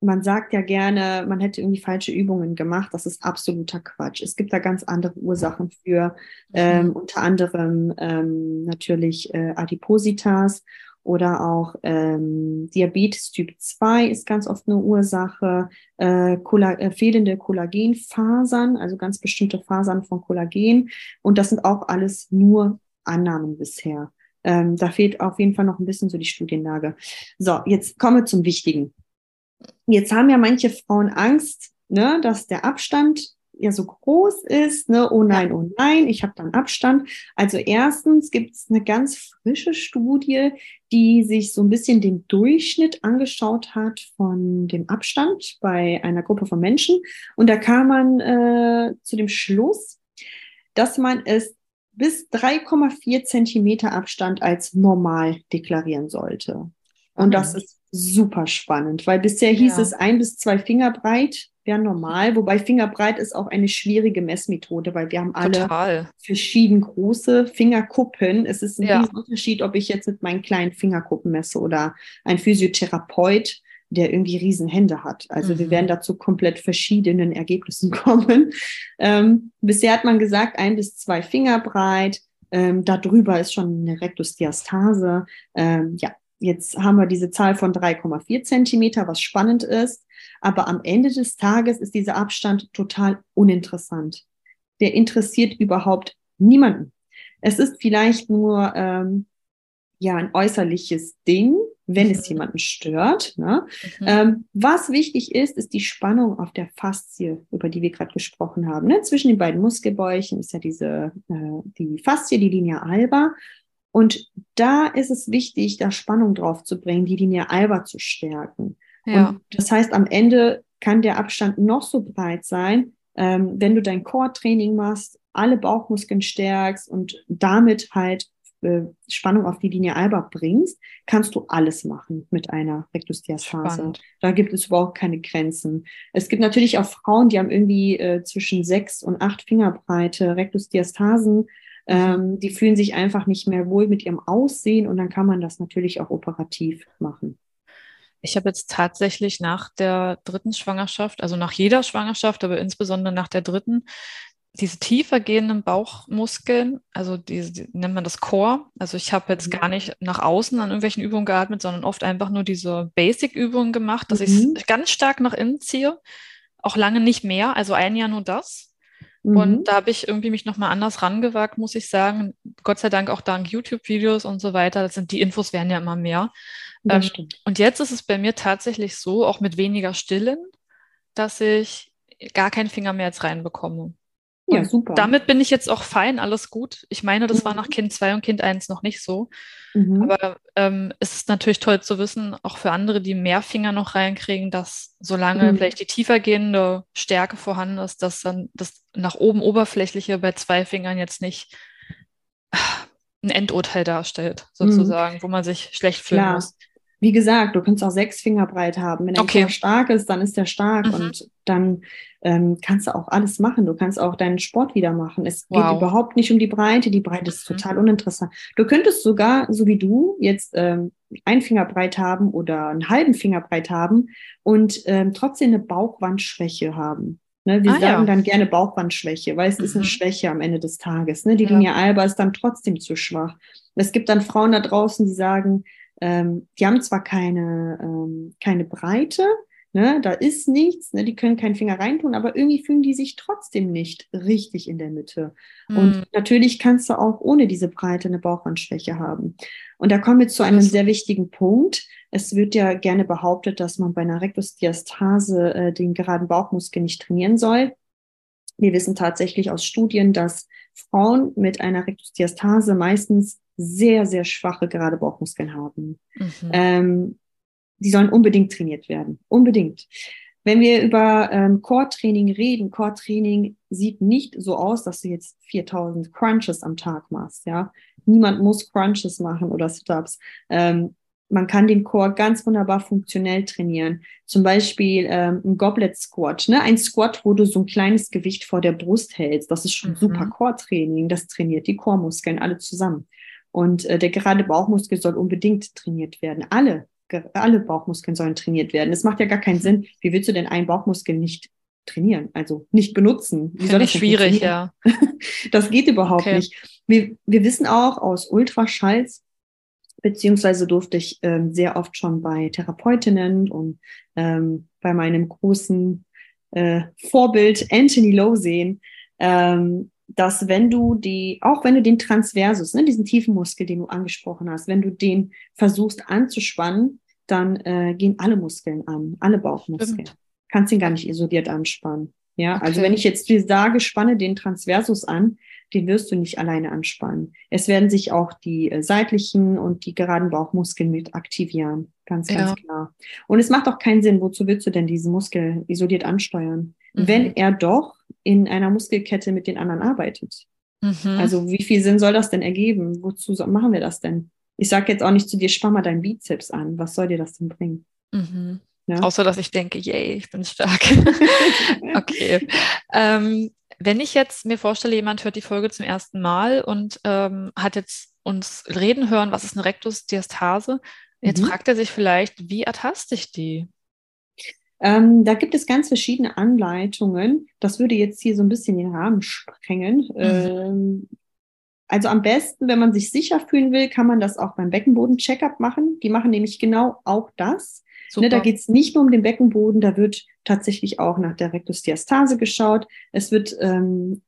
man sagt ja gerne, man hätte irgendwie falsche Übungen gemacht. Das ist absoluter Quatsch. Es gibt da ganz andere Ursachen für, ähm, mhm. unter anderem ähm, natürlich äh, Adipositas oder auch ähm, Diabetes Typ 2 ist ganz oft eine Ursache, äh, Colla äh, fehlende Kollagenfasern, also ganz bestimmte Fasern von Kollagen. Und das sind auch alles nur Annahmen bisher. Ähm, da fehlt auf jeden Fall noch ein bisschen so die Studienlage. So, jetzt kommen wir zum Wichtigen. Jetzt haben ja manche Frauen Angst, ne, dass der Abstand ja so groß ist, ne, oh nein, oh nein, ich habe dann Abstand. Also erstens gibt es eine ganz frische Studie, die sich so ein bisschen den Durchschnitt angeschaut hat von dem Abstand bei einer Gruppe von Menschen. Und da kam man äh, zu dem Schluss, dass man es bis 3,4 Zentimeter Abstand als normal deklarieren sollte. Und das ist super spannend, weil bisher hieß ja. es ein bis zwei Finger breit wäre normal, wobei Fingerbreit ist auch eine schwierige Messmethode, weil wir haben alle Total. verschieden große Fingerkuppen. Es ist ein ja. Unterschied, ob ich jetzt mit meinen kleinen Fingerkuppen messe oder ein Physiotherapeut, der irgendwie riesen Hände hat. Also mhm. wir werden dazu komplett verschiedenen Ergebnissen kommen. Ähm, bisher hat man gesagt, ein bis zwei Finger breit. Ähm, darüber ist schon eine Rektusdiastase. Ähm, ja, Jetzt haben wir diese Zahl von 3,4 Zentimeter, was spannend ist. Aber am Ende des Tages ist dieser Abstand total uninteressant. Der interessiert überhaupt niemanden. Es ist vielleicht nur ähm, ja ein äußerliches Ding, wenn es mhm. jemanden stört. Ne? Mhm. Ähm, was wichtig ist, ist die Spannung auf der Faszie, über die wir gerade gesprochen haben. Ne? Zwischen den beiden Muskelbäuchen ist ja diese äh, die Faszie, die Linea alba und da ist es wichtig, da Spannung drauf zu bringen, die Linie alba zu stärken. Ja. Und das heißt, am Ende kann der Abstand noch so breit sein, ähm, wenn du dein Core-Training machst, alle Bauchmuskeln stärkst und damit halt äh, Spannung auf die Linie alba bringst, kannst du alles machen mit einer Rektusdiastase. Da gibt es überhaupt keine Grenzen. Es gibt natürlich auch Frauen, die haben irgendwie äh, zwischen sechs und acht Fingerbreite Rektusdiastasen. Mhm. Ähm, die fühlen sich einfach nicht mehr wohl mit ihrem Aussehen und dann kann man das natürlich auch operativ machen. Ich habe jetzt tatsächlich nach der dritten Schwangerschaft, also nach jeder Schwangerschaft, aber insbesondere nach der dritten, diese tiefer gehenden Bauchmuskeln, also diese, die, nennt man das Core. Also ich habe jetzt mhm. gar nicht nach außen an irgendwelchen Übungen geatmet, sondern oft einfach nur diese Basic-Übungen gemacht, dass mhm. ich ganz stark nach innen ziehe. Auch lange nicht mehr, also ein Jahr nur das. Mhm. Und da habe ich irgendwie mich nochmal anders rangewagt, muss ich sagen. Gott sei Dank auch dank YouTube-Videos und so weiter. Das sind, die Infos werden ja immer mehr. Ähm, und jetzt ist es bei mir tatsächlich so, auch mit weniger Stillen, dass ich gar keinen Finger mehr jetzt reinbekomme. Ja, super. Damit bin ich jetzt auch fein, alles gut. Ich meine, das mhm. war nach Kind 2 und Kind 1 noch nicht so. Mhm. Aber ähm, es ist natürlich toll zu wissen, auch für andere, die mehr Finger noch reinkriegen, dass solange mhm. vielleicht die tiefer gehende Stärke vorhanden ist, dass dann das nach oben oberflächliche bei zwei Fingern jetzt nicht ein Endurteil darstellt, mhm. sozusagen, wo man sich schlecht fühlen Klar. muss. Wie gesagt, du kannst auch sechs Finger breit haben. Wenn der okay. stark ist, dann ist der stark mhm. und dann ähm, kannst du auch alles machen. Du kannst auch deinen Sport wieder machen. Es wow. geht überhaupt nicht um die Breite. Die Breite ist mhm. total uninteressant. Du könntest sogar, so wie du, jetzt ähm, ein Finger breit haben oder einen halben Finger breit haben und ähm, trotzdem eine Bauchwandschwäche haben. Ne, wir ah, sagen ja. dann gerne Bauchwandschwäche, weil es mhm. ist eine mhm. Schwäche am Ende des Tages. Ne? Die ja. Linie alba ist dann trotzdem zu schwach. Es gibt dann Frauen da draußen, die sagen, ähm, die haben zwar keine, ähm, keine Breite, ne, da ist nichts, ne, die können keinen Finger reintun, aber irgendwie fühlen die sich trotzdem nicht richtig in der Mitte. Mhm. Und natürlich kannst du auch ohne diese Breite eine Bauchwandschwäche haben. Und da kommen wir zu einem sehr wichtigen Punkt. Es wird ja gerne behauptet, dass man bei einer Rektusdiastase äh, den geraden Bauchmuskel nicht trainieren soll. Wir wissen tatsächlich aus Studien, dass Frauen mit einer Rektusdiastase meistens sehr, sehr schwache gerade Bauchmuskeln haben. Mhm. Ähm, die sollen unbedingt trainiert werden. Unbedingt. Wenn wir über ähm, Core-Training reden, Core-Training sieht nicht so aus, dass du jetzt 4000 Crunches am Tag machst. Ja, niemand muss Crunches machen oder Sit-ups. Ähm, man kann den Core ganz wunderbar funktionell trainieren. Zum Beispiel ähm, ein Goblet Squat, ne? ein Squat, wo du so ein kleines Gewicht vor der Brust hältst. Das ist schon mhm. super Core-Training. Das trainiert die Core-Muskeln alle zusammen. Und äh, der gerade Bauchmuskel soll unbedingt trainiert werden. Alle, alle Bauchmuskeln sollen trainiert werden. Es macht ja gar keinen Sinn. Wie willst du denn einen Bauchmuskel nicht trainieren, also nicht benutzen? Wie soll das schwierig, ja. das geht überhaupt okay. nicht. Wir, wir wissen auch aus Ultraschalls, beziehungsweise durfte ich ähm, sehr oft schon bei Therapeutinnen und ähm, bei meinem großen äh, Vorbild Anthony Lowe sehen, ähm, dass wenn du die, auch wenn du den Transversus, ne, diesen tiefen Muskel, den du angesprochen hast, wenn du den versuchst anzuspannen, dann äh, gehen alle Muskeln an, alle Bauchmuskeln. Stimmt. Kannst ihn gar nicht isoliert anspannen. Ja, okay. also wenn ich jetzt dir sage, spanne den Transversus an, den wirst du nicht alleine anspannen. Es werden sich auch die äh, seitlichen und die geraden Bauchmuskeln mit aktivieren. Ganz, ganz ja. klar. Und es macht auch keinen Sinn, wozu willst du denn diesen Muskel isoliert ansteuern? Mhm. Wenn er doch in einer Muskelkette mit den anderen arbeitet. Mhm. Also wie viel Sinn soll das denn ergeben? Wozu machen wir das denn? Ich sage jetzt auch nicht zu dir, spann mal deinen Bizeps an. Was soll dir das denn bringen? Mhm. Ja? Außer, dass ich denke, yay, ich bin stark. okay. Ähm, wenn ich jetzt mir vorstelle, jemand hört die Folge zum ersten Mal und ähm, hat jetzt uns reden hören, was ist eine Rektusdiastase? Jetzt mhm. fragt er sich vielleicht, wie ertaste ich die? Ähm, da gibt es ganz verschiedene Anleitungen. Das würde jetzt hier so ein bisschen den Rahmen sprengen. Mhm. Ähm, also am besten, wenn man sich sicher fühlen will, kann man das auch beim Beckenboden-Checkup machen. Die machen nämlich genau auch das. Ne, da geht es nicht nur um den Beckenboden, da wird tatsächlich auch nach der Rektusdiastase geschaut. Es wird ähm,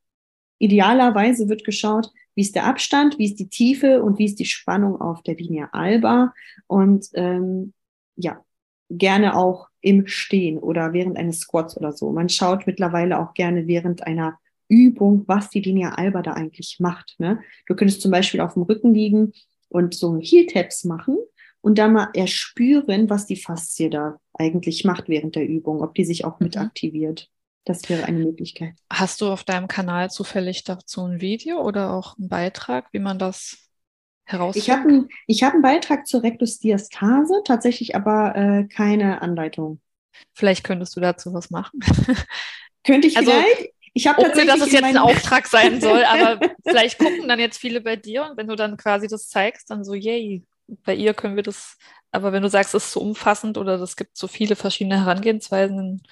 idealerweise wird geschaut, wie ist der Abstand, wie ist die Tiefe und wie ist die Spannung auf der Linie alba. Und ähm, ja, gerne auch im Stehen oder während eines Squats oder so. Man schaut mittlerweile auch gerne während einer Übung, was die Linie alba da eigentlich macht. Ne? Du könntest zum Beispiel auf dem Rücken liegen und so Heel-Taps machen und dann mal erspüren, was die Faszie da eigentlich macht während der Übung, ob die sich auch mit mhm. aktiviert. Das wäre eine Möglichkeit. Hast du auf deinem Kanal zufällig dazu ein Video oder auch einen Beitrag, wie man das heraus? Ich habe einen hab einen Beitrag zur Rektusdiastase, tatsächlich aber äh, keine Anleitung. Vielleicht könntest du dazu was machen. Könnte ich also, vielleicht? Ich habe tatsächlich, dass es jetzt ein Auftrag sein soll, aber vielleicht gucken dann jetzt viele bei dir und wenn du dann quasi das zeigst, dann so, yay, bei ihr können wir das, aber wenn du sagst, es ist so umfassend oder es gibt so viele verschiedene Herangehensweisen.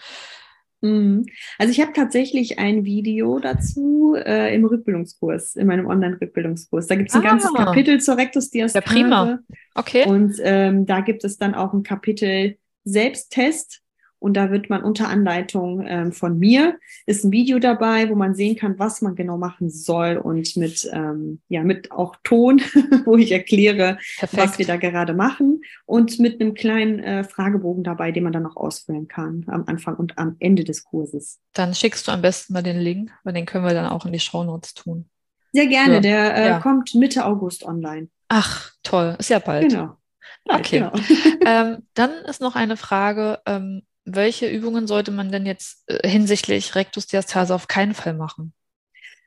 Mhm. Also ich habe tatsächlich ein Video dazu äh, im Rückbildungskurs, in meinem Online-Rückbildungskurs. Da gibt es ein ah, ganzes Kapitel zur Rektusdiastase. Ja, prima. Okay. Und ähm, da gibt es dann auch ein Kapitel Selbsttest und da wird man unter Anleitung ähm, von mir, ist ein Video dabei, wo man sehen kann, was man genau machen soll und mit, ähm, ja, mit auch Ton, wo ich erkläre, Perfekt. was wir da gerade machen und mit einem kleinen äh, Fragebogen dabei, den man dann noch ausfüllen kann am Anfang und am Ende des Kurses. Dann schickst du am besten mal den Link, weil den können wir dann auch in die Show Notes tun. Sehr gerne, ja. der äh, ja. kommt Mitte August online. Ach, toll, ist ja bald. Genau. Okay. Genau. ähm, dann ist noch eine Frage, ähm, welche Übungen sollte man denn jetzt äh, hinsichtlich Rektusdiastase auf keinen Fall machen?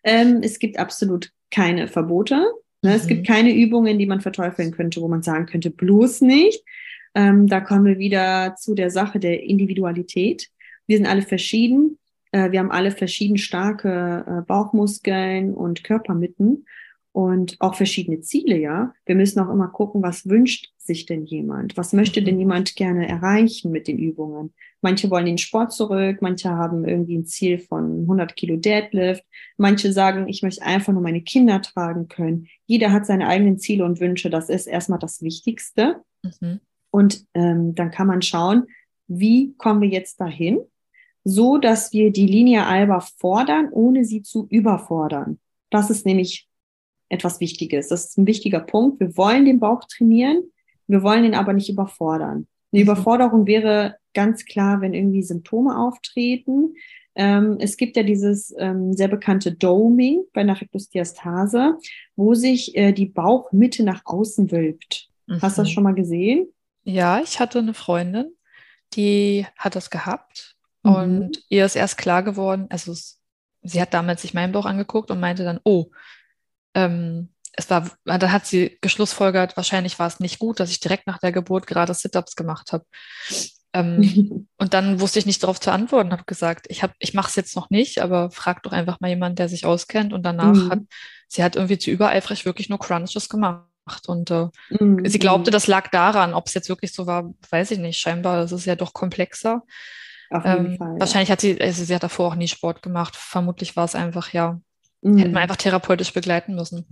Ähm, es gibt absolut keine Verbote. Ne? Mhm. Es gibt mhm. keine Übungen, die man verteufeln könnte, wo man sagen könnte, bloß nicht. Ähm, da kommen wir wieder zu der Sache der Individualität. Wir sind alle verschieden. Äh, wir haben alle verschieden starke äh, Bauchmuskeln und Körpermitten und auch verschiedene Ziele, ja. Wir müssen auch immer gucken, was wünscht sich denn jemand? Was möchte denn mhm. jemand gerne erreichen mit den Übungen? Manche wollen den Sport zurück, manche haben irgendwie ein Ziel von 100 Kilo Deadlift, manche sagen, ich möchte einfach nur meine Kinder tragen können. Jeder hat seine eigenen Ziele und Wünsche. Das ist erstmal das Wichtigste. Mhm. Und ähm, dann kann man schauen, wie kommen wir jetzt dahin, so dass wir die Linie Alba fordern, ohne sie zu überfordern. Das ist nämlich etwas Wichtiges. Das ist ein wichtiger Punkt. Wir wollen den Bauch trainieren, wir wollen ihn aber nicht überfordern. Eine mhm. Überforderung wäre ganz klar, wenn irgendwie Symptome auftreten. Ähm, es gibt ja dieses ähm, sehr bekannte Doming bei einer Rektusdiastase, wo sich äh, die Bauchmitte nach außen wölbt. Mhm. Hast du das mhm. schon mal gesehen? Ja, ich hatte eine Freundin, die hat das gehabt mhm. und ihr ist erst klar geworden, also es, sie hat damals sich meinen Bauch angeguckt und meinte dann, oh, ähm, es war, da hat sie geschlussfolgert, wahrscheinlich war es nicht gut, dass ich direkt nach der Geburt gerade Sit-ups gemacht habe. Ähm, und dann wusste ich nicht darauf zu antworten, habe gesagt, ich, hab, ich mache es jetzt noch nicht, aber frag doch einfach mal jemanden, der sich auskennt. Und danach mhm. hat sie hat irgendwie zu übereifrig wirklich nur Crunches gemacht. Und äh, mhm. sie glaubte, das lag daran. Ob es jetzt wirklich so war, weiß ich nicht. Scheinbar ist es ja doch komplexer. Ähm, Fall, ja. Wahrscheinlich hat sie, also sie hat davor auch nie Sport gemacht. Vermutlich war es einfach, ja, Mhm. Hätten wir einfach therapeutisch begleiten müssen.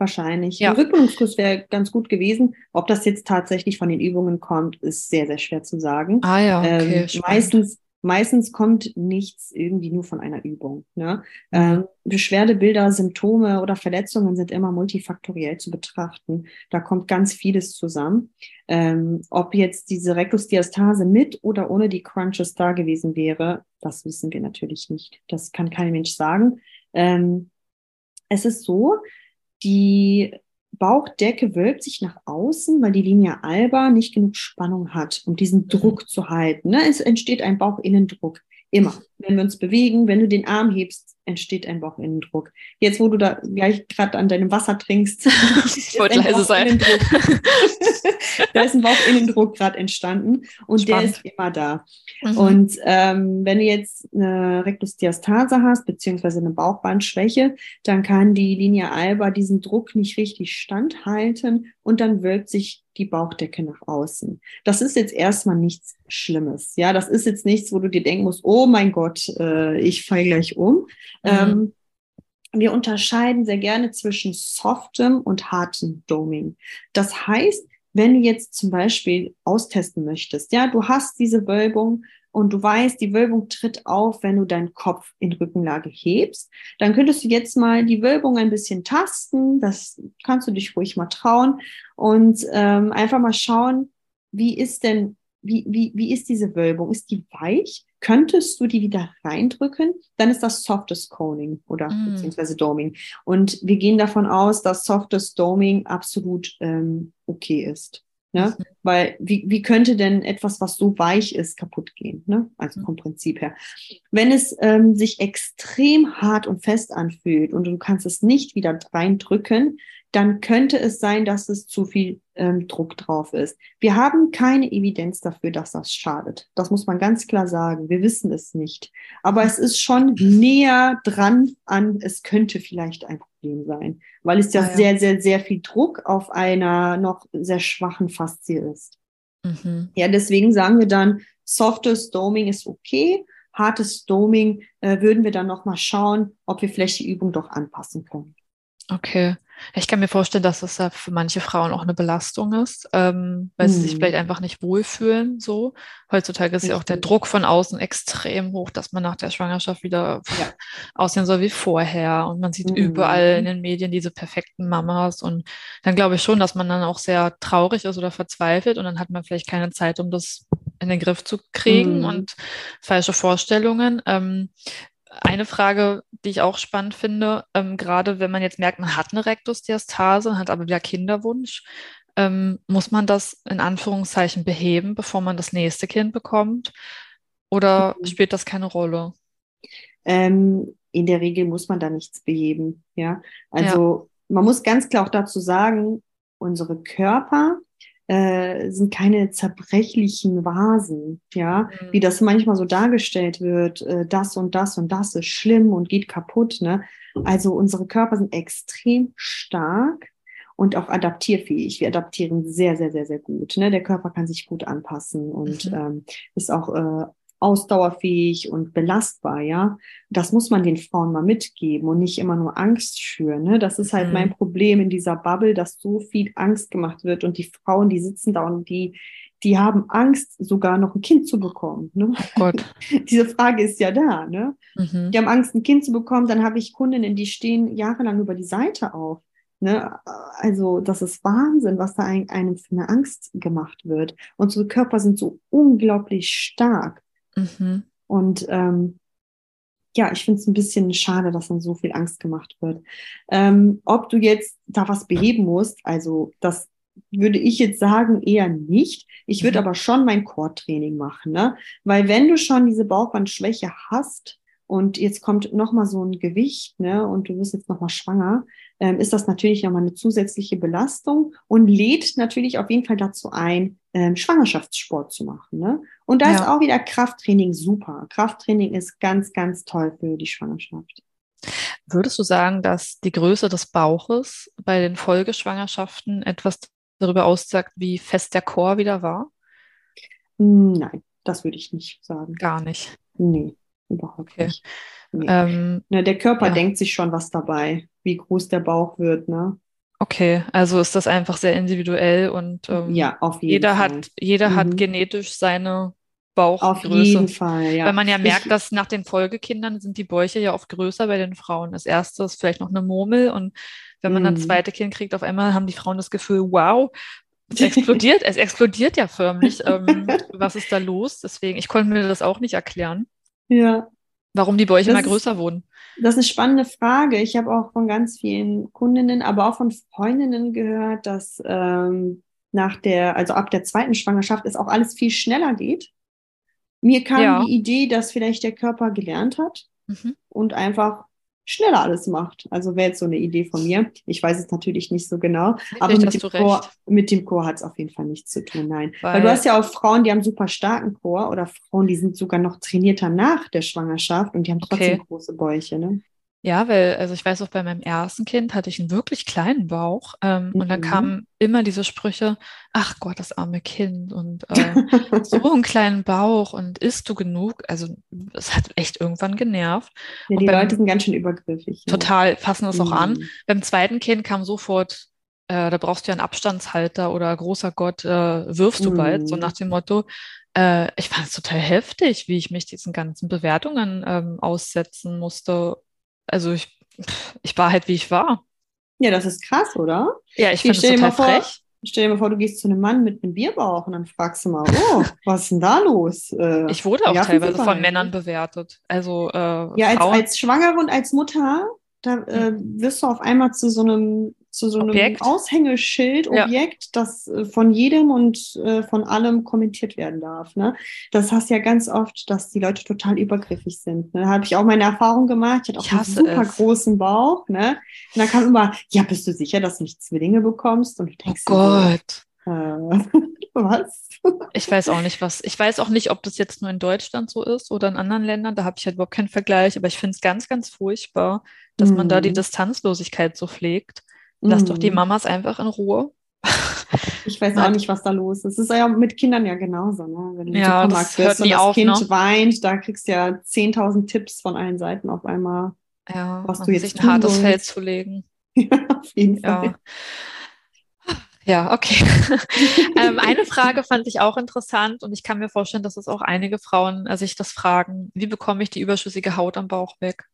Wahrscheinlich. Ja. Ein Rückbildungskurs wäre ganz gut gewesen. Ob das jetzt tatsächlich von den Übungen kommt, ist sehr, sehr schwer zu sagen. Ah ja, okay. Ähm, meistens, meistens kommt nichts irgendwie nur von einer Übung. Ne? Mhm. Ähm, Beschwerdebilder, Symptome oder Verletzungen sind immer multifaktoriell zu betrachten. Da kommt ganz vieles zusammen. Ähm, ob jetzt diese Rektusdiastase mit oder ohne die Crunches da gewesen wäre, das wissen wir natürlich nicht. Das kann kein Mensch sagen. Ähm, es ist so, die Bauchdecke wölbt sich nach außen, weil die Linie alba nicht genug Spannung hat, um diesen. Druck zu halten. Ne? Es entsteht ein Bauchinnendruck. Immer. Wenn wir uns bewegen, wenn du den Arm hebst, entsteht ein Bauchinnendruck. Jetzt, wo du da gleich gerade an deinem Wasser trinkst, ich wollte leise sein. da ist ein Bauchinnendruck gerade entstanden und Spannend. der ist immer da. Mhm. Und ähm, wenn du jetzt eine Rektusdiastase hast, beziehungsweise eine Bauchbandschwäche, dann kann die Linie alba diesen Druck nicht richtig standhalten und dann wölbt sich die Bauchdecke nach außen. Das ist jetzt erstmal nichts Schlimmes. Ja, das ist jetzt nichts, wo du dir denken musst, oh mein Gott, äh, ich falle gleich um. Mhm. Ähm, wir unterscheiden sehr gerne zwischen softem und hartem Doming. Das heißt, wenn du jetzt zum Beispiel austesten möchtest, ja, du hast diese Wölbung und du weißt, die Wölbung tritt auf, wenn du deinen Kopf in Rückenlage hebst, dann könntest du jetzt mal die Wölbung ein bisschen tasten. Das kannst du dich ruhig mal trauen und ähm, einfach mal schauen, wie ist denn, wie, wie, wie ist diese Wölbung? Ist die weich? Könntest du die wieder reindrücken? Dann ist das softes Coning oder mm. beziehungsweise Doming. Und wir gehen davon aus, dass softes Doming absolut ähm, okay ist. Ne? Mhm. Weil wie, wie könnte denn etwas, was so weich ist, kaputt gehen? Ne? Also mhm. vom Prinzip her. Wenn es ähm, sich extrem hart und fest anfühlt und du kannst es nicht wieder reindrücken, dann könnte es sein, dass es zu viel ähm, Druck drauf ist. Wir haben keine Evidenz dafür, dass das schadet. Das muss man ganz klar sagen. Wir wissen es nicht. Aber es ist schon näher dran an, es könnte vielleicht ein Problem sein, weil es ja, ah, ja. sehr, sehr, sehr viel Druck auf einer noch sehr schwachen Faszie ist. Mhm. Ja, deswegen sagen wir dann, softes Stoming ist okay. Hartes Stoming äh, würden wir dann nochmal schauen, ob wir vielleicht die Übung doch anpassen können. Okay. Ich kann mir vorstellen, dass das ja für manche Frauen auch eine Belastung ist, ähm, weil hm. sie sich vielleicht hm. einfach nicht wohlfühlen. So heutzutage ist Richtig. ja auch der Druck von außen extrem hoch, dass man nach der Schwangerschaft wieder ja. aussehen soll wie vorher. Und man sieht hm. überall in den Medien diese perfekten Mamas. Und dann glaube ich schon, dass man dann auch sehr traurig ist oder verzweifelt und dann hat man vielleicht keine Zeit, um das in den Griff zu kriegen hm. und falsche Vorstellungen. Ähm, eine Frage, die ich auch spannend finde, ähm, gerade wenn man jetzt merkt, man hat eine Rektusdiastase, hat aber wieder Kinderwunsch, ähm, muss man das in Anführungszeichen beheben, bevor man das nächste Kind bekommt? Oder mhm. spielt das keine Rolle? Ähm, in der Regel muss man da nichts beheben. Ja, also ja. man muss ganz klar auch dazu sagen, unsere Körper äh, sind keine zerbrechlichen Vasen, ja, mhm. wie das manchmal so dargestellt wird, äh, das und das und das ist schlimm und geht kaputt, ne? Also unsere Körper sind extrem stark und auch adaptierfähig. Wir adaptieren sehr, sehr, sehr, sehr gut. Ne? Der Körper kann sich gut anpassen und mhm. ähm, ist auch äh, ausdauerfähig und belastbar, ja. Das muss man den Frauen mal mitgeben und nicht immer nur Angst schüren. Ne? Das ist halt mhm. mein Problem in dieser Bubble, dass so viel Angst gemacht wird und die Frauen, die sitzen da und die, die haben Angst, sogar noch ein Kind zu bekommen. Ne? Oh. Diese Frage ist ja da. Ne? Mhm. Die haben Angst, ein Kind zu bekommen. Dann habe ich Kundinnen, die stehen jahrelang über die Seite auf. Ne? Also das ist Wahnsinn, was da einem für eine Angst gemacht wird. Unsere Körper sind so unglaublich stark. Mhm. Und ähm, ja, ich finde es ein bisschen schade, dass dann so viel Angst gemacht wird. Ähm, ob du jetzt da was beheben musst, also das würde ich jetzt sagen, eher nicht. Ich würde mhm. aber schon mein Core-Training machen, ne? Weil wenn du schon diese Bauchbandschwäche hast, und jetzt kommt nochmal so ein Gewicht, ne, und du wirst jetzt nochmal schwanger, ähm, ist das natürlich nochmal eine zusätzliche Belastung und lädt natürlich auf jeden Fall dazu ein, ähm, Schwangerschaftssport zu machen. Ne? Und da ja. ist auch wieder Krafttraining super. Krafttraining ist ganz, ganz toll für die Schwangerschaft. Würdest du sagen, dass die Größe des Bauches bei den Folgeschwangerschaften etwas darüber aussagt, wie fest der Chor wieder war? Nein, das würde ich nicht sagen. Gar nicht. Nee. Überhaupt okay. nicht. Nee. Ähm, ne, der Körper ja. denkt sich schon was dabei, wie groß der Bauch wird, ne? Okay, also ist das einfach sehr individuell und ähm, ja, auf jeden jeder Fall. hat jeder mhm. hat genetisch seine Bauchgröße. Auf jeden Fall, ja. Weil man ja merkt, ich, dass nach den Folgekindern sind die Bäuche ja oft größer bei den Frauen. Das erste ist vielleicht noch eine Murmel und wenn man mhm. dann zweite Kind kriegt, auf einmal haben die Frauen das Gefühl, wow, es explodiert, es explodiert ja förmlich. Ähm, was ist da los? Deswegen, ich konnte mir das auch nicht erklären. Ja. Warum die Bäuche immer größer wurden? Das ist eine spannende Frage. Ich habe auch von ganz vielen Kundinnen, aber auch von Freundinnen gehört, dass ähm, nach der, also ab der zweiten Schwangerschaft es auch alles viel schneller geht. Mir kam ja. die Idee, dass vielleicht der Körper gelernt hat mhm. und einfach schneller alles macht. Also wäre jetzt so eine Idee von mir. Ich weiß es natürlich nicht so genau, ich aber mit dem, Chor, mit dem Chor hat es auf jeden Fall nichts zu tun, nein. Weil, Weil, du hast ja auch Frauen, die haben super starken Chor oder Frauen, die sind sogar noch trainierter nach der Schwangerschaft und die haben trotzdem okay. große Bäuche. Ne? Ja, weil, also ich weiß auch, bei meinem ersten Kind hatte ich einen wirklich kleinen Bauch ähm, mhm. und dann kamen immer diese Sprüche, ach Gott, das arme Kind und äh, so einen kleinen Bauch und isst du genug? Also es hat echt irgendwann genervt. Ja, die beim, Leute sind ganz schön übergriffig. Total, fassen das mhm. auch an. Mhm. Beim zweiten Kind kam sofort, äh, da brauchst du ja einen Abstandshalter oder großer Gott, äh, wirfst du mhm. bald, so mhm. nach dem Motto. Äh, ich fand es total heftig, wie ich mich diesen ganzen Bewertungen ähm, aussetzen musste also ich, ich war halt, wie ich war. Ja, das ist krass, oder? Ja, ich, finde es total vor, frech. Stell dir mal vor, du gehst zu einem Mann mit einem Bierbauch und dann fragst du mal, oh, was ist denn da los? Äh, ich wurde auch teilweise von Männern bewertet. Also äh, ja, als, als Schwangere und als Mutter, da äh, wirst du auf einmal zu so einem zu so einem Objekt. Aushängeschild, Objekt, ja. das äh, von jedem und äh, von allem kommentiert werden darf. Ne? Das hast ja ganz oft, dass die Leute total übergriffig sind. Ne? Da habe ich auch meine Erfahrung gemacht. Ich hatte auch ich einen super es. großen Bauch. Ne? Und dann kam immer, ja, bist du sicher, dass du nicht Zwillinge bekommst? Und du denkst, oh Gott. Äh, was? Ich weiß auch nicht, was. Ich weiß auch nicht, ob das jetzt nur in Deutschland so ist oder in anderen Ländern. Da habe ich halt überhaupt keinen Vergleich. Aber ich finde es ganz, ganz furchtbar, dass mm. man da die mhm. Distanzlosigkeit so pflegt. Lass doch die mhm. Mamas einfach in Ruhe. Ich weiß auch nicht, was da los ist. Es ist ja mit Kindern ja genauso. Ne? Wenn du ja, im Supermarkt bist und das auf, Kind ne? weint, da kriegst du ja 10.000 Tipps von allen Seiten auf einmal, ja, was du jetzt sich ein hartes Feld zu legen. ja, auf jeden Fall. Ja. Ja, okay. ähm, eine Frage fand ich auch interessant und ich kann mir vorstellen, dass es auch einige Frauen äh, sich das fragen. Wie bekomme ich die überschüssige Haut am Bauch weg?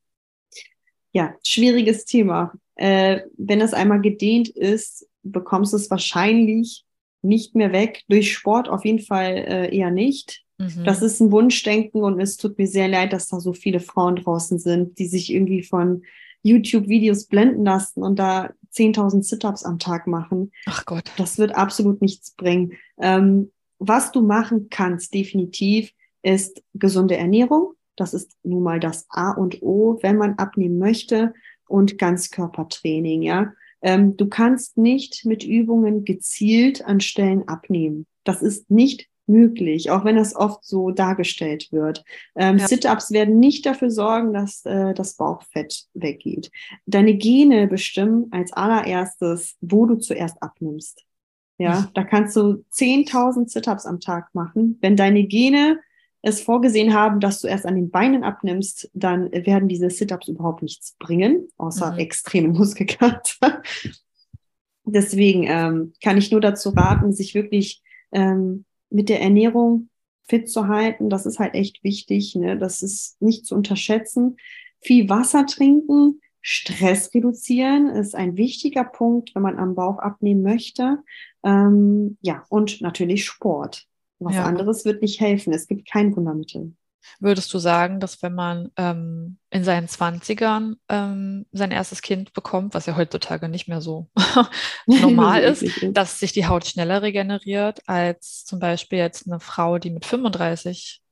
Ja, schwieriges Thema. Äh, wenn es einmal gedehnt ist, bekommst du es wahrscheinlich nicht mehr weg. Durch Sport auf jeden Fall äh, eher nicht. Mhm. Das ist ein Wunschdenken und es tut mir sehr leid, dass da so viele Frauen draußen sind, die sich irgendwie von YouTube-Videos blenden lassen und da 10.000 Sit-ups am Tag machen. Ach Gott. Das wird absolut nichts bringen. Ähm, was du machen kannst, definitiv, ist gesunde Ernährung. Das ist nun mal das A und O, wenn man abnehmen möchte und Ganzkörpertraining, ja. Ähm, du kannst nicht mit Übungen gezielt an Stellen abnehmen. Das ist nicht möglich, auch wenn das oft so dargestellt wird. Ähm, ja. Sit-ups werden nicht dafür sorgen, dass äh, das Bauchfett weggeht. Deine Gene bestimmen als allererstes, wo du zuerst abnimmst. Ja, da kannst du 10.000 Sit-ups am Tag machen. Wenn deine Gene es vorgesehen haben, dass du erst an den Beinen abnimmst, dann werden diese Sit-ups überhaupt nichts bringen, außer mhm. extreme Muskelkater. Deswegen ähm, kann ich nur dazu raten, sich wirklich ähm, mit der Ernährung fit zu halten. Das ist halt echt wichtig. Ne? Das ist nicht zu unterschätzen. Viel Wasser trinken, Stress reduzieren ist ein wichtiger Punkt, wenn man am Bauch abnehmen möchte. Ähm, ja, und natürlich Sport. Was ja. anderes wird nicht helfen. Es gibt kein Wundermittel. Würdest du sagen, dass wenn man ähm, in seinen Zwanzigern ähm, sein erstes Kind bekommt, was ja heutzutage nicht mehr so normal ist, dass sich die Haut schneller regeneriert als zum Beispiel jetzt eine Frau, die mit 35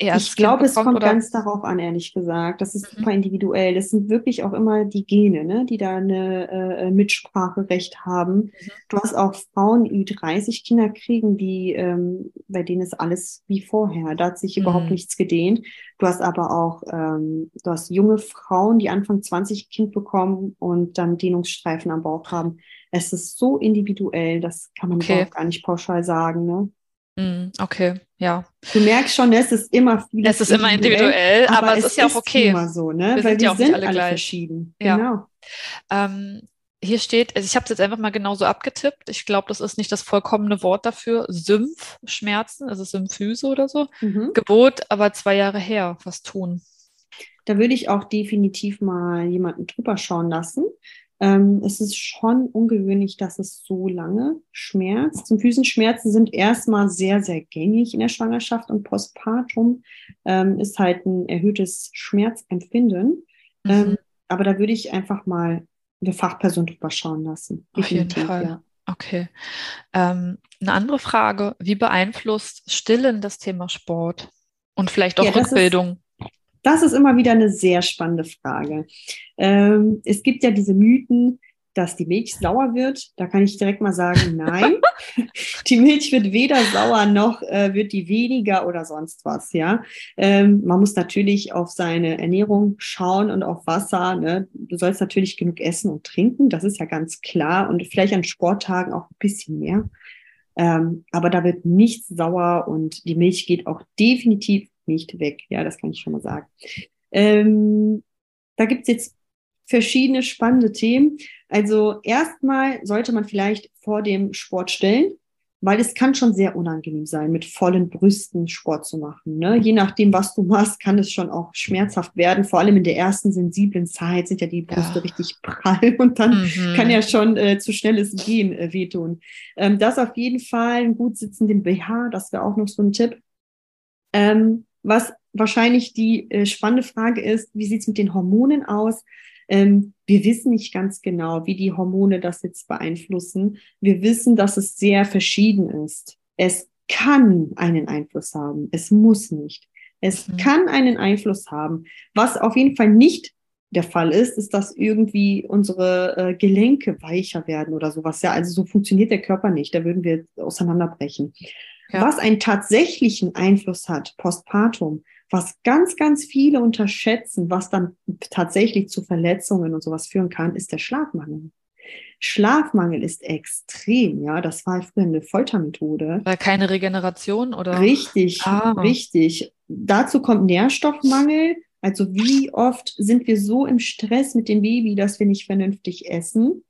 ich glaube, es kommt oder? ganz darauf an, ehrlich gesagt. Das ist mhm. super individuell. Das sind wirklich auch immer die Gene, ne, die da eine äh, Mitspracherecht haben. Mhm. Du hast auch Frauen, die 30 Kinder kriegen, die, ähm, bei denen ist alles wie vorher. Da hat sich mhm. überhaupt nichts gedehnt. Du hast aber auch, ähm, du hast junge Frauen, die Anfang 20 Kind bekommen und dann Dehnungsstreifen am Bauch haben. Es ist so individuell, das kann man okay. gar nicht pauschal sagen, ne? Mm, okay, ja. Du merkst schon, es ist immer viel. Es ist immer individuell, aber, aber es, ist ja auch okay. Immer so, ne? Wir Weil sind ja sind alle, alle verschieden. Ja. Genau. Ähm, hier steht, also ich habe es jetzt einfach mal genauso abgetippt. Ich glaube, das ist nicht das vollkommene Wort dafür. Sympfschmerzen, also Symphyse oder so. Mhm. Gebot, aber zwei Jahre her. Was tun? Da würde ich auch definitiv mal jemanden drüber schauen lassen. Ähm, es ist schon ungewöhnlich, dass es so lange schmerzt. Zum Füßenschmerzen sind erstmal sehr, sehr gängig in der Schwangerschaft und Postpartum ähm, ist halt ein erhöhtes Schmerzempfinden. Mhm. Ähm, aber da würde ich einfach mal eine Fachperson drüber schauen lassen. Auf jeden Fall. Ja. Okay. Ähm, eine andere Frage: Wie beeinflusst Stillen das Thema Sport und vielleicht auch ja, Rückbildung? Das ist immer wieder eine sehr spannende Frage. Ähm, es gibt ja diese Mythen, dass die Milch sauer wird. Da kann ich direkt mal sagen, nein. die Milch wird weder sauer noch äh, wird die weniger oder sonst was. Ja, ähm, man muss natürlich auf seine Ernährung schauen und auf Wasser. Ne? Du sollst natürlich genug essen und trinken. Das ist ja ganz klar und vielleicht an Sporttagen auch ein bisschen mehr. Ähm, aber da wird nichts sauer und die Milch geht auch definitiv nicht weg. Ja, das kann ich schon mal sagen. Ähm, da gibt's jetzt verschiedene spannende Themen. Also erstmal sollte man vielleicht vor dem Sport stellen, weil es kann schon sehr unangenehm sein, mit vollen Brüsten Sport zu machen. Ne? Je nachdem, was du machst, kann es schon auch schmerzhaft werden. Vor allem in der ersten sensiblen Zeit sind ja die Brüste ja. richtig prall und dann mhm. kann ja schon äh, zu schnelles Gehen äh, wehtun. Ähm, das auf jeden Fall, einen gut sitzenden BH, das wäre auch noch so ein Tipp. Ähm, was wahrscheinlich die äh, spannende Frage ist, wie sieht es mit den Hormonen aus? Ähm, wir wissen nicht ganz genau, wie die Hormone das jetzt beeinflussen. Wir wissen, dass es sehr verschieden ist. Es kann einen Einfluss haben. Es muss nicht. Es mhm. kann einen Einfluss haben. Was auf jeden Fall nicht der Fall ist, ist, dass irgendwie unsere äh, Gelenke weicher werden oder sowas. Ja, also so funktioniert der Körper nicht. Da würden wir auseinanderbrechen. Ja. Was einen tatsächlichen Einfluss hat, postpartum, was ganz, ganz viele unterschätzen, was dann tatsächlich zu Verletzungen und sowas führen kann, ist der Schlafmangel. Schlafmangel ist extrem, ja. Das war früher eine Foltermethode. Weil keine Regeneration oder? Richtig, ah. richtig. Dazu kommt Nährstoffmangel. Also wie oft sind wir so im Stress mit dem Baby, dass wir nicht vernünftig essen?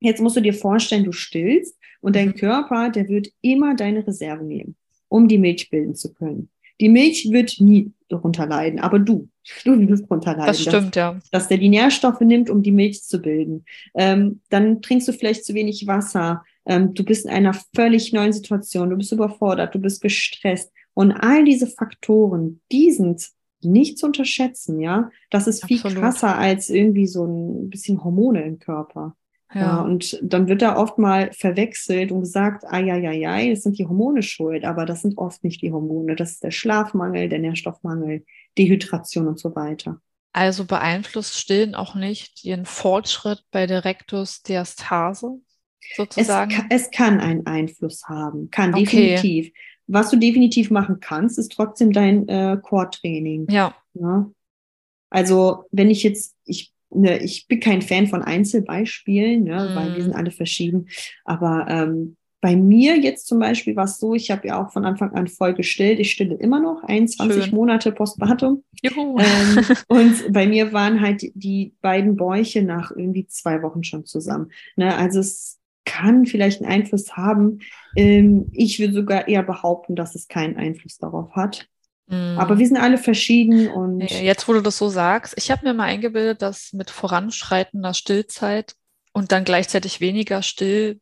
Jetzt musst du dir vorstellen, du stillst und dein mhm. Körper, der wird immer deine Reserve nehmen, um die Milch bilden zu können. Die Milch wird nie darunter leiden, aber du, du wirst darunter leiden. Das stimmt, dass, ja. Dass der die Nährstoffe nimmt, um die Milch zu bilden. Ähm, dann trinkst du vielleicht zu wenig Wasser. Ähm, du bist in einer völlig neuen Situation. Du bist überfordert. Du bist gestresst. Und all diese Faktoren, die sind nicht zu unterschätzen, ja. Das ist viel Absolut. krasser als irgendwie so ein bisschen Hormone im Körper. Ja. ja. und dann wird da oft mal verwechselt und gesagt, ah ja, ja, ja, das sind die Hormone schuld, aber das sind oft nicht die Hormone. Das ist der Schlafmangel, der Nährstoffmangel, Dehydration und so weiter. Also beeinflusst Stillen auch nicht den Fortschritt bei der Rektusdiastase sozusagen? Es, es kann einen Einfluss haben, kann okay. definitiv. Was du definitiv machen kannst, ist trotzdem dein äh, Core-Training. Ja. ja. Also wenn ich jetzt, ich ne, ich bin kein Fan von Einzelbeispielen, ne, mm. weil die sind alle verschieden. Aber ähm, bei mir jetzt zum Beispiel war es so, ich habe ja auch von Anfang an voll gestillt. Ich stille immer noch 21 Schön. Monate postpartum. Ähm, und bei mir waren halt die beiden Bäuche nach irgendwie zwei Wochen schon zusammen. Ne, also es kann vielleicht einen Einfluss haben. Ähm, ich würde sogar eher behaupten, dass es keinen Einfluss darauf hat. Aber mhm. wir sind alle verschieden und. Jetzt, wo du das so sagst, ich habe mir mal eingebildet, dass mit voranschreitender Stillzeit und dann gleichzeitig weniger Stilldauer,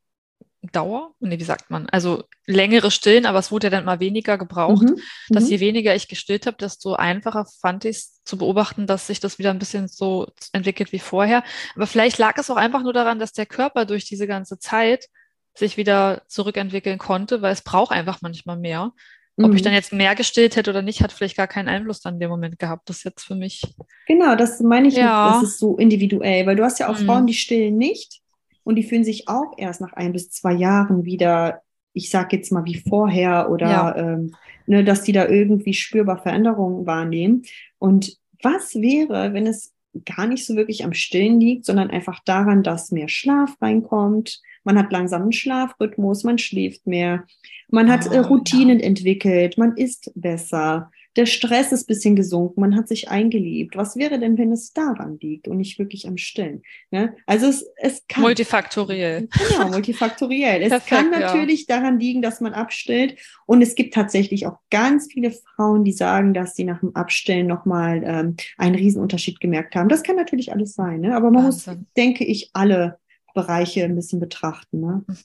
nee, wie sagt man? Also längere Stillen, aber es wurde ja dann mal weniger gebraucht, mhm. dass mhm. je weniger ich gestillt habe, desto einfacher fand ich es zu beobachten, dass sich das wieder ein bisschen so entwickelt wie vorher. Aber vielleicht lag es auch einfach nur daran, dass der Körper durch diese ganze Zeit sich wieder zurückentwickeln konnte, weil es braucht einfach manchmal mehr. Ob mhm. ich dann jetzt mehr gestillt hätte oder nicht, hat vielleicht gar keinen Einfluss dann in dem Moment gehabt. Das ist jetzt für mich. Genau, das meine ich, ja. das ist so individuell, weil du hast ja auch mhm. Frauen, die stillen nicht und die fühlen sich auch erst nach ein bis zwei Jahren wieder, ich sag jetzt mal wie vorher oder ja. ähm, ne, dass die da irgendwie spürbar Veränderungen wahrnehmen. Und was wäre, wenn es gar nicht so wirklich am Stillen liegt, sondern einfach daran, dass mehr Schlaf reinkommt. Man hat langsamen Schlafrhythmus, man schläft mehr, man hat oh, Routinen ja. entwickelt, man isst besser, der Stress ist ein bisschen gesunken, man hat sich eingeliebt. Was wäre denn, wenn es daran liegt und nicht wirklich am Stillen? Ne? Also es, es kann. Multifaktoriell. Genau, multifaktoriell. es Perfekt, kann natürlich ja. daran liegen, dass man abstillt. Und es gibt tatsächlich auch ganz viele Frauen, die sagen, dass sie nach dem Abstellen nochmal ähm, einen Riesenunterschied gemerkt haben. Das kann natürlich alles sein, ne? aber man Wahnsinn. muss, denke ich, alle Bereiche ein bisschen betrachten. Ne? Mhm.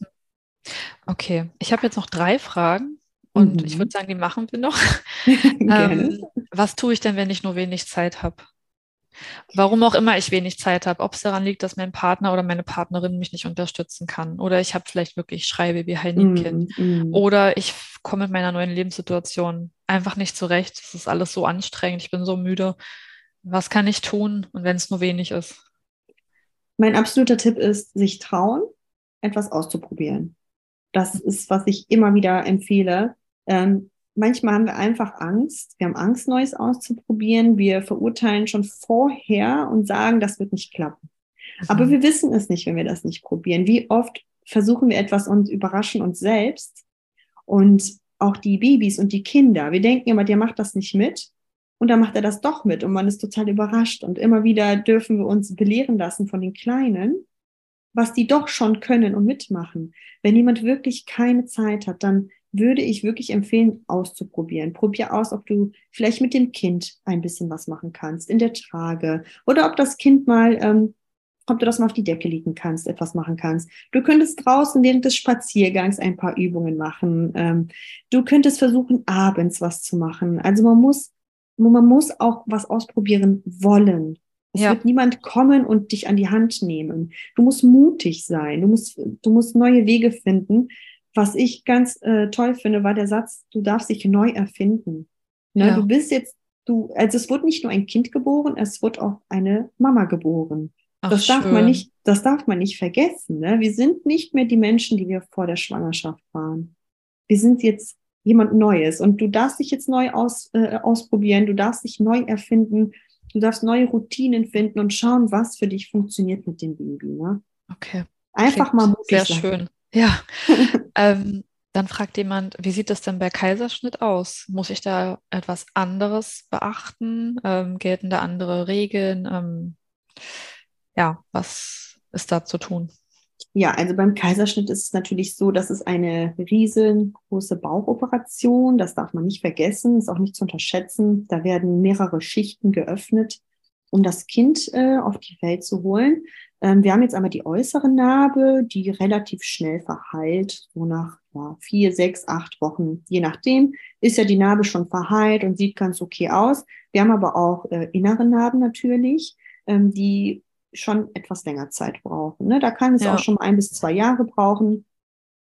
Okay, ich habe jetzt noch drei Fragen. Und mhm. ich würde sagen, die machen wir noch. ähm, was tue ich denn, wenn ich nur wenig Zeit habe? Warum auch immer ich wenig Zeit habe, ob es daran liegt, dass mein Partner oder meine Partnerin mich nicht unterstützen kann oder ich habe vielleicht wirklich schreibe wie Heinekind mm, mm. oder ich komme mit meiner neuen Lebenssituation einfach nicht zurecht. Es ist alles so anstrengend, ich bin so müde. Was kann ich tun und wenn es nur wenig ist? Mein absoluter Tipp ist, sich trauen, etwas auszuprobieren. Das ist, was ich immer wieder empfehle. Ähm, manchmal haben wir einfach Angst. Wir haben Angst, Neues auszuprobieren. Wir verurteilen schon vorher und sagen, das wird nicht klappen. Mhm. Aber wir wissen es nicht, wenn wir das nicht probieren. Wie oft versuchen wir etwas und überraschen uns selbst und auch die Babys und die Kinder. Wir denken immer, der macht das nicht mit. Und dann macht er das doch mit und man ist total überrascht. Und immer wieder dürfen wir uns belehren lassen von den Kleinen, was die doch schon können und mitmachen. Wenn jemand wirklich keine Zeit hat, dann würde ich wirklich empfehlen, auszuprobieren. Probier aus, ob du vielleicht mit dem Kind ein bisschen was machen kannst, in der Trage. Oder ob das Kind mal, ähm, ob du das mal auf die Decke liegen kannst, etwas machen kannst. Du könntest draußen während des Spaziergangs ein paar Übungen machen. Ähm, du könntest versuchen, abends was zu machen. Also man muss, man muss auch was ausprobieren wollen. Es ja. wird niemand kommen und dich an die Hand nehmen. Du musst mutig sein. Du musst, du musst neue Wege finden. Was ich ganz äh, toll finde, war der Satz, du darfst dich neu erfinden. Ne? Ja. Du bist jetzt, du, also es wurde nicht nur ein Kind geboren, es wurde auch eine Mama geboren. Ach, das darf man nicht, das darf man nicht vergessen. Ne? Wir sind nicht mehr die Menschen, die wir vor der Schwangerschaft waren. Wir sind jetzt jemand Neues und du darfst dich jetzt neu aus, äh, ausprobieren, du darfst dich neu erfinden, du darfst neue Routinen finden und schauen, was für dich funktioniert mit dem Baby. Ne? Okay. Einfach Klingt mal mutig Sehr sein. schön. Ja. ähm, dann fragt jemand, wie sieht das denn bei Kaiserschnitt aus? Muss ich da etwas anderes beachten? Ähm, gelten da andere Regeln? Ähm, ja, was ist da zu tun? Ja, also beim Kaiserschnitt ist es natürlich so, dass es eine riesengroße Bauchoperation, das darf man nicht vergessen, ist auch nicht zu unterschätzen. Da werden mehrere Schichten geöffnet, um das Kind äh, auf die Welt zu holen. Ähm, wir haben jetzt einmal die äußere Narbe, die relativ schnell verheilt, so nach ja, vier, sechs, acht Wochen, je nachdem, ist ja die Narbe schon verheilt und sieht ganz okay aus. Wir haben aber auch äh, innere Narben natürlich, ähm, die schon etwas länger Zeit brauchen. Ne? Da kann es ja. auch schon ein bis zwei Jahre brauchen.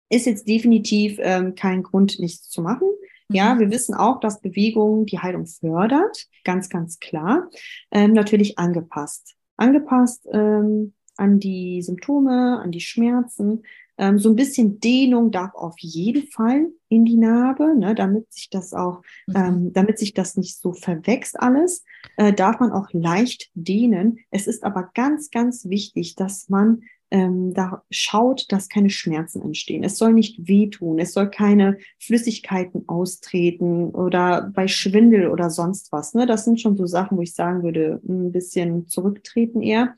Ist jetzt definitiv ähm, kein Grund, nichts zu machen. Ja, mhm. wir wissen auch, dass Bewegung die Heilung fördert, ganz, ganz klar. Ähm, natürlich angepasst. Angepasst ähm, an die Symptome, an die Schmerzen. Ähm, so ein bisschen Dehnung darf auf jeden Fall in die Narbe, ne, damit sich das auch, mhm. ähm, damit sich das nicht so verwächst alles, äh, darf man auch leicht dehnen. Es ist aber ganz, ganz wichtig, dass man ähm, da schaut, dass keine Schmerzen entstehen. Es soll nicht wehtun, es soll keine Flüssigkeiten austreten oder bei Schwindel oder sonst was. Ne? Das sind schon so Sachen, wo ich sagen würde, ein bisschen zurücktreten eher.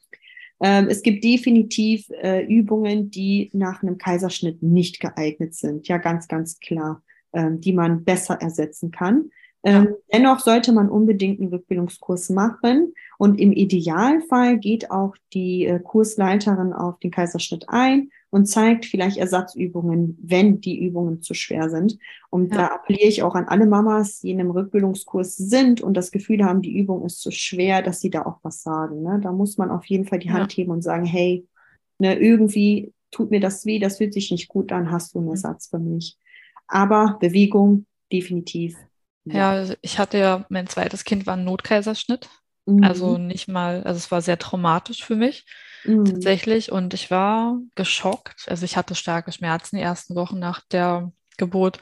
Ähm, es gibt definitiv äh, Übungen, die nach einem Kaiserschnitt nicht geeignet sind. Ja, ganz, ganz klar, ähm, die man besser ersetzen kann. Ähm, dennoch sollte man unbedingt einen Rückbildungskurs machen. Und im Idealfall geht auch die äh, Kursleiterin auf den Kaiserschnitt ein und zeigt vielleicht Ersatzübungen, wenn die Übungen zu schwer sind. Und ja. da appelliere ich auch an alle Mamas, die in einem Rückbildungskurs sind und das Gefühl haben, die Übung ist zu schwer, dass sie da auch was sagen. Ne? Da muss man auf jeden Fall die Hand ja. heben und sagen, hey, ne, irgendwie tut mir das weh, das fühlt sich nicht gut an, hast du einen mhm. Ersatz für mich. Aber Bewegung definitiv ja. ja, ich hatte ja, mein zweites Kind war ein Notkaiserschnitt. Mhm. Also nicht mal, also es war sehr traumatisch für mich mhm. tatsächlich. Und ich war geschockt. Also ich hatte starke Schmerzen die ersten Wochen nach der Geburt.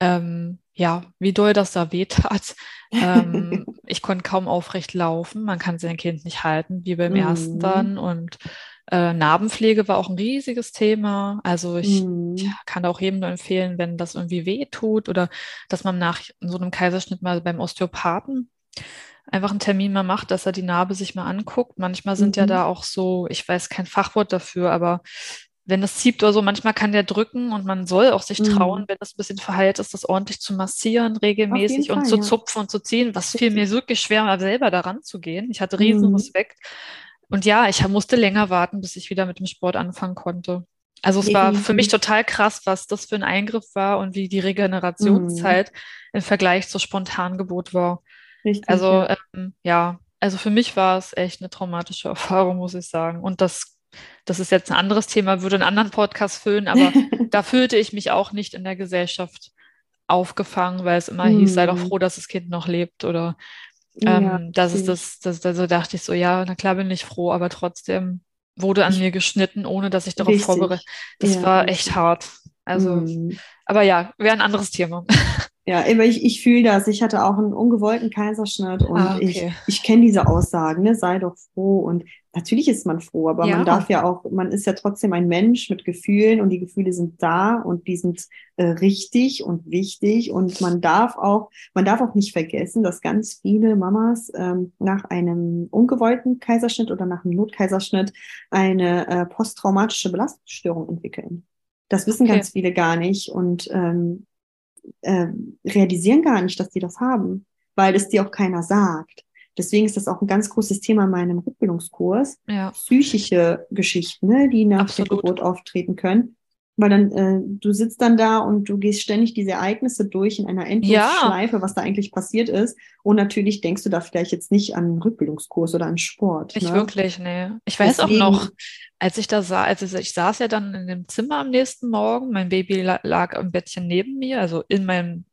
Ähm, ja, wie doll das da wehtat. ähm, ich konnte kaum aufrecht laufen. Man kann sein Kind nicht halten, wie beim mhm. ersten dann. Und äh, Narbenpflege war auch ein riesiges Thema. Also ich mhm. ja, kann auch jedem nur empfehlen, wenn das irgendwie weh tut oder dass man nach so einem Kaiserschnitt mal beim Osteopathen einfach einen Termin mal macht, dass er die Narbe sich mal anguckt. Manchmal sind mhm. ja da auch so, ich weiß kein Fachwort dafür, aber wenn das zieht oder so, manchmal kann der drücken und man soll auch sich mhm. trauen, wenn das ein bisschen verheilt ist, das ordentlich zu massieren, regelmäßig und Fall, zu ja. zupfen und zu ziehen. Was fiel mir wirklich schwer, selber daran zu gehen. Ich hatte riesen mhm. Respekt. Und ja, ich musste länger warten, bis ich wieder mit dem Sport anfangen konnte. Also es war für mich total krass, was das für ein Eingriff war und wie die Regenerationszeit mhm. im Vergleich zur Spontangeburt war. Richtig, also ja. Ähm, ja, also für mich war es echt eine traumatische Erfahrung, muss ich sagen. Und das, das ist jetzt ein anderes Thema, würde einen anderen Podcast füllen, aber da fühlte ich mich auch nicht in der Gesellschaft aufgefangen, weil es immer mhm. hieß, sei doch mhm. froh, dass das Kind noch lebt oder ja, ähm, das ist das, das, also dachte ich so, ja, na klar bin ich froh, aber trotzdem wurde an mir geschnitten, ohne dass ich darauf vorbereitet. Das ja, war echt hart. Also, mhm. aber ja, wäre ein anderes Thema. Ja, aber ich, ich fühle das. Ich hatte auch einen ungewollten Kaiserschnitt und ah, okay. ich, ich kenne diese Aussagen, ne? sei doch froh. Und natürlich ist man froh, aber ja. man darf ja auch, man ist ja trotzdem ein Mensch mit Gefühlen und die Gefühle sind da und die sind äh, richtig und wichtig. Und man darf auch, man darf auch nicht vergessen, dass ganz viele Mamas ähm, nach einem ungewollten Kaiserschnitt oder nach einem Notkaiserschnitt eine äh, posttraumatische Belastungsstörung entwickeln. Das wissen okay. ganz viele gar nicht. Und ähm, äh, realisieren gar nicht, dass die das haben, weil es dir auch keiner sagt. Deswegen ist das auch ein ganz großes Thema in meinem Rückbildungskurs. Ja. Psychische Geschichten, ne, die nach Absolut. der Geburt auftreten können. Weil dann, äh, du sitzt dann da und du gehst ständig diese Ereignisse durch in einer Endlosschleife, ja. was da eigentlich passiert ist. Und natürlich denkst du da vielleicht jetzt nicht an einen Rückbildungskurs oder an Sport. Nicht ne? wirklich, nee. Ich weiß Deswegen, auch noch, als ich da sah, also ich saß ja dann in dem Zimmer am nächsten Morgen, mein Baby lag im Bettchen neben mir, also in meinem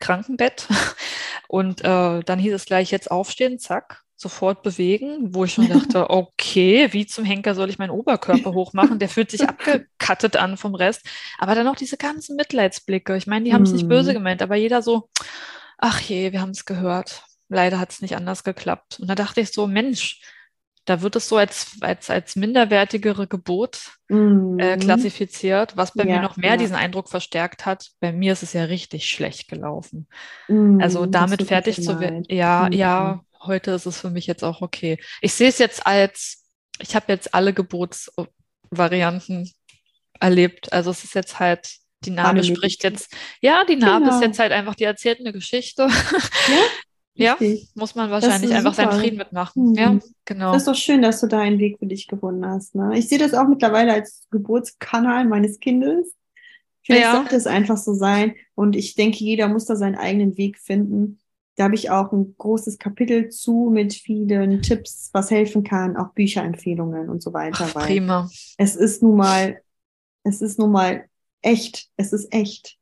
Krankenbett. Und äh, dann hieß es gleich jetzt aufstehen, zack sofort bewegen, wo ich schon dachte, okay, wie zum Henker soll ich meinen Oberkörper hochmachen? Der fühlt sich abgekattet an vom Rest. Aber dann noch diese ganzen Mitleidsblicke. Ich meine, die haben es nicht böse mhm. gemeint, aber jeder so, ach je, wir haben es gehört. Leider hat es nicht anders geklappt. Und da dachte ich so, Mensch, da wird es so als, als, als minderwertigere Gebot mm. äh, mhm. klassifiziert, was bei ja, mir noch mehr ja. diesen Eindruck verstärkt hat. Bei mir ist es ja richtig schlecht gelaufen. Mm, also damit fertig zu werden, ja, mm. ja, heute ist es für mich jetzt auch okay. Ich sehe es jetzt als, ich habe jetzt alle Gebotsvarianten erlebt. Also es ist jetzt halt, die Narbe spricht jetzt, ja, die Narbe genau. ist jetzt halt einfach, die erzählt eine Geschichte. Ja, ja muss man wahrscheinlich einfach super. seinen Frieden mitmachen. Mhm. Ja, genau. Das ist doch schön, dass du da einen Weg für dich gefunden hast. Ne? Ich sehe das auch mittlerweile als Geburtskanal meines Kindes. Vielleicht ja. sollte es einfach so sein. Und ich denke, jeder muss da seinen eigenen Weg finden. Da habe ich auch ein großes Kapitel zu mit vielen Tipps, was helfen kann, auch Bücherempfehlungen und so weiter. Ach, prima. Es ist nun mal, es ist nun mal echt. Es ist echt.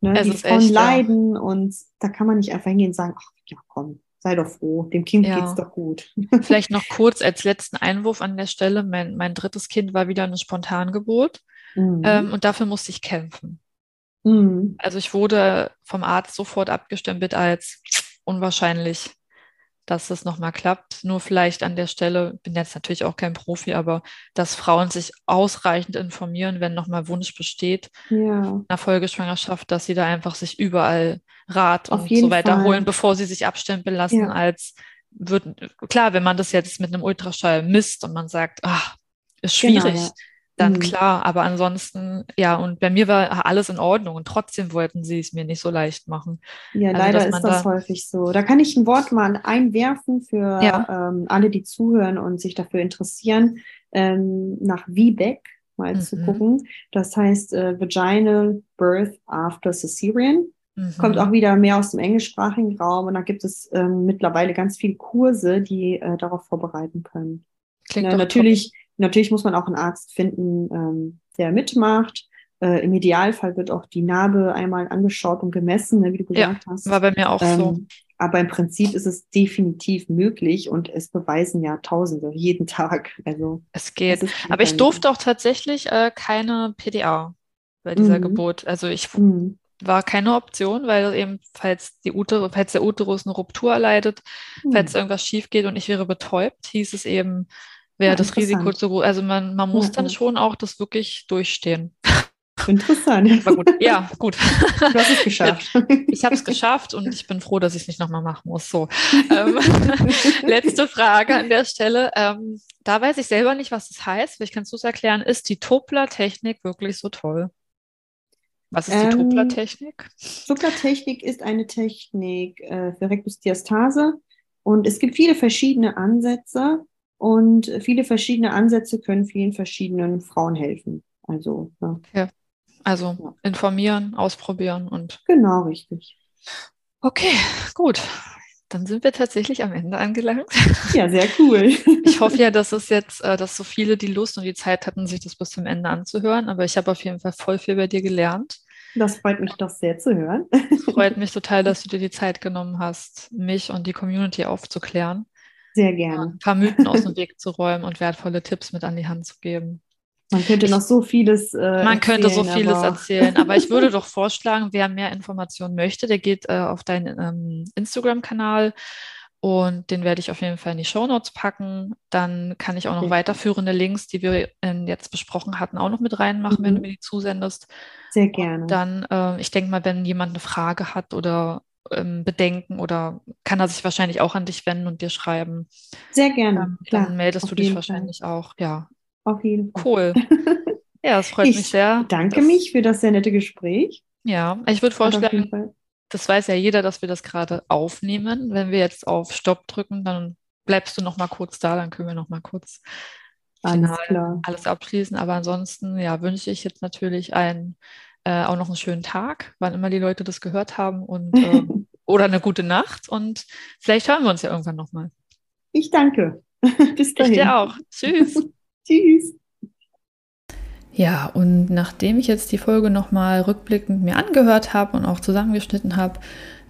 Ne? Es Die Frauen echt, leiden ja. und da kann man nicht einfach hingehen und sagen, ach ja, komm, sei doch froh, dem Kind ja. geht's doch gut. Vielleicht noch kurz als letzten Einwurf an der Stelle. Mein, mein drittes Kind war wieder eine Spontangeburt mhm. ähm, und dafür musste ich kämpfen. Mhm. Also ich wurde vom Arzt sofort abgestempelt als unwahrscheinlich, dass das nochmal klappt. Nur vielleicht an der Stelle, bin jetzt natürlich auch kein Profi, aber dass Frauen sich ausreichend informieren, wenn nochmal Wunsch besteht, ja. einer Folgeschwangerschaft, dass sie da einfach sich überall Rat Auf und so weiter Fall. holen, bevor sie sich abstempeln lassen, ja. als wird, klar, wenn man das jetzt mit einem Ultraschall misst und man sagt, ach, ist schwierig. Genau, ja dann mhm. klar. Aber ansonsten, ja, und bei mir war alles in Ordnung und trotzdem wollten sie es mir nicht so leicht machen. Ja, also, leider ist das da häufig so. Da kann ich ein Wort mal einwerfen für ja. ähm, alle, die zuhören und sich dafür interessieren, ähm, nach Wiebeck mal mhm. zu gucken. Das heißt äh, Vaginal Birth After Caesarean. Mhm. Kommt auch wieder mehr aus dem englischsprachigen Raum und da gibt es ähm, mittlerweile ganz viele Kurse, die äh, darauf vorbereiten können. Klingt ja, natürlich top Natürlich muss man auch einen Arzt finden, ähm, der mitmacht. Äh, Im Idealfall wird auch die Narbe einmal angeschaut und gemessen, ne, wie du gesagt ja, hast. War bei mir auch ähm, so. Aber im Prinzip ist es definitiv möglich und es beweisen ja Tausende jeden Tag. Also es geht. Aber ich durfte auch tatsächlich äh, keine PDA bei dieser mhm. Geburt. Also ich mhm. war keine Option, weil eben, falls, die Uter falls der Uterus eine Ruptur erleidet, mhm. falls irgendwas schief geht und ich wäre betäubt, hieß es eben, wäre ja, das Risiko zu groß. Also man, man muss ja, dann schon auch das wirklich durchstehen. Interessant. War gut. Ja, gut. Du hast es geschafft. Ich habe es geschafft und ich bin froh, dass ich es nicht nochmal machen muss. So. Ähm, letzte Frage an der Stelle. Ähm, da weiß ich selber nicht, was das heißt. Vielleicht kannst du es erklären. Ist die Topler-Technik wirklich so toll? Was ist die ähm, Topler-Technik? Topler-Technik ist eine Technik äh, für Rektusdiastase und es gibt viele verschiedene Ansätze. Und viele verschiedene Ansätze können vielen verschiedenen Frauen helfen. Also, ja. ja. Also ja. informieren, ausprobieren und. Genau, richtig. Okay, gut. Dann sind wir tatsächlich am Ende angelangt. Ja, sehr cool. Ich hoffe ja, dass es jetzt, äh, dass so viele die Lust und die Zeit hatten, sich das bis zum Ende anzuhören. Aber ich habe auf jeden Fall voll viel bei dir gelernt. Das freut mich doch sehr zu hören. Freut mich total, dass du dir die Zeit genommen hast, mich und die Community aufzuklären. Sehr gerne. Ein paar Mythen aus dem Weg zu räumen und wertvolle Tipps mit an die Hand zu geben. Man könnte noch so vieles. Äh, man könnte so vieles aber... erzählen, aber ich würde doch vorschlagen, wer mehr Informationen möchte, der geht äh, auf deinen ähm, Instagram-Kanal und den werde ich auf jeden Fall in die Show Notes packen. Dann kann ich auch noch okay. weiterführende Links, die wir ähm, jetzt besprochen hatten, auch noch mit reinmachen, mhm. wenn du mir die zusendest. Sehr gerne. Und dann, äh, ich denke mal, wenn jemand eine Frage hat oder ähm, Bedenken oder kann er sich wahrscheinlich auch an dich wenden und dir schreiben. Sehr gerne. Ähm, klar, dann meldest du dich wahrscheinlich Fall. auch. Ja. Auf jeden Fall. Cool. Ja, es freut ich mich sehr. Danke dass, mich für das sehr nette Gespräch. Ja, ich würde vorschlagen, das weiß ja jeder, dass wir das gerade aufnehmen. Wenn wir jetzt auf Stopp drücken, dann bleibst du noch mal kurz da, dann können wir noch mal kurz final alles abschließen. Aber ansonsten, ja, wünsche ich jetzt natürlich einen, äh, auch noch einen schönen Tag, wann immer die Leute das gehört haben und ähm, oder eine gute Nacht und vielleicht hören wir uns ja irgendwann nochmal. Ich danke. Bis dahin. Ich dir auch. Tschüss. Tschüss. Ja, und nachdem ich jetzt die Folge nochmal rückblickend mir angehört habe und auch zusammengeschnitten habe,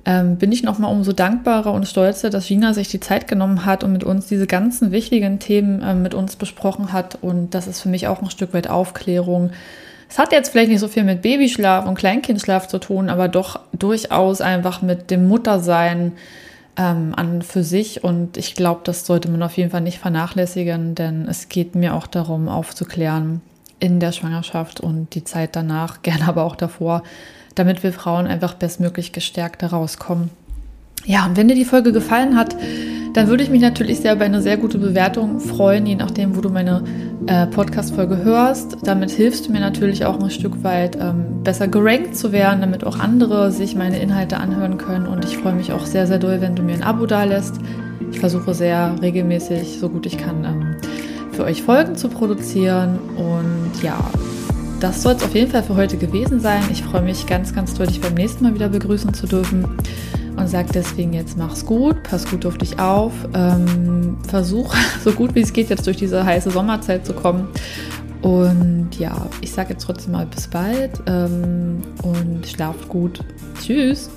ähm, bin ich nochmal umso dankbarer und stolzer, dass Gina sich die Zeit genommen hat und mit uns diese ganzen wichtigen Themen äh, mit uns besprochen hat. Und das ist für mich auch ein Stück weit Aufklärung. Es hat jetzt vielleicht nicht so viel mit Babyschlaf und Kleinkindschlaf zu tun, aber doch durchaus einfach mit dem Muttersein ähm, an für sich. Und ich glaube, das sollte man auf jeden Fall nicht vernachlässigen, denn es geht mir auch darum, aufzuklären, in der Schwangerschaft und die Zeit danach, gerne aber auch davor, damit wir Frauen einfach bestmöglich gestärkt daraus kommen. Ja, und wenn dir die Folge gefallen hat, dann würde ich mich natürlich sehr über eine sehr gute Bewertung freuen, je nachdem, wo du meine äh, Podcast-Folge hörst. Damit hilfst du mir natürlich auch ein Stück weit ähm, besser gerankt zu werden, damit auch andere sich meine Inhalte anhören können. Und ich freue mich auch sehr, sehr doll, wenn du mir ein Abo da lässt. Ich versuche sehr regelmäßig, so gut ich kann, ähm, für euch Folgen zu produzieren. Und ja, das soll es auf jeden Fall für heute gewesen sein. Ich freue mich ganz, ganz doll, dich beim nächsten Mal wieder begrüßen zu dürfen. Und sag deswegen jetzt mach's gut, pass gut auf dich auf, ähm, versuch so gut wie es geht jetzt durch diese heiße Sommerzeit zu kommen. Und ja, ich sage jetzt trotzdem mal bis bald ähm, und schlaft gut. Tschüss.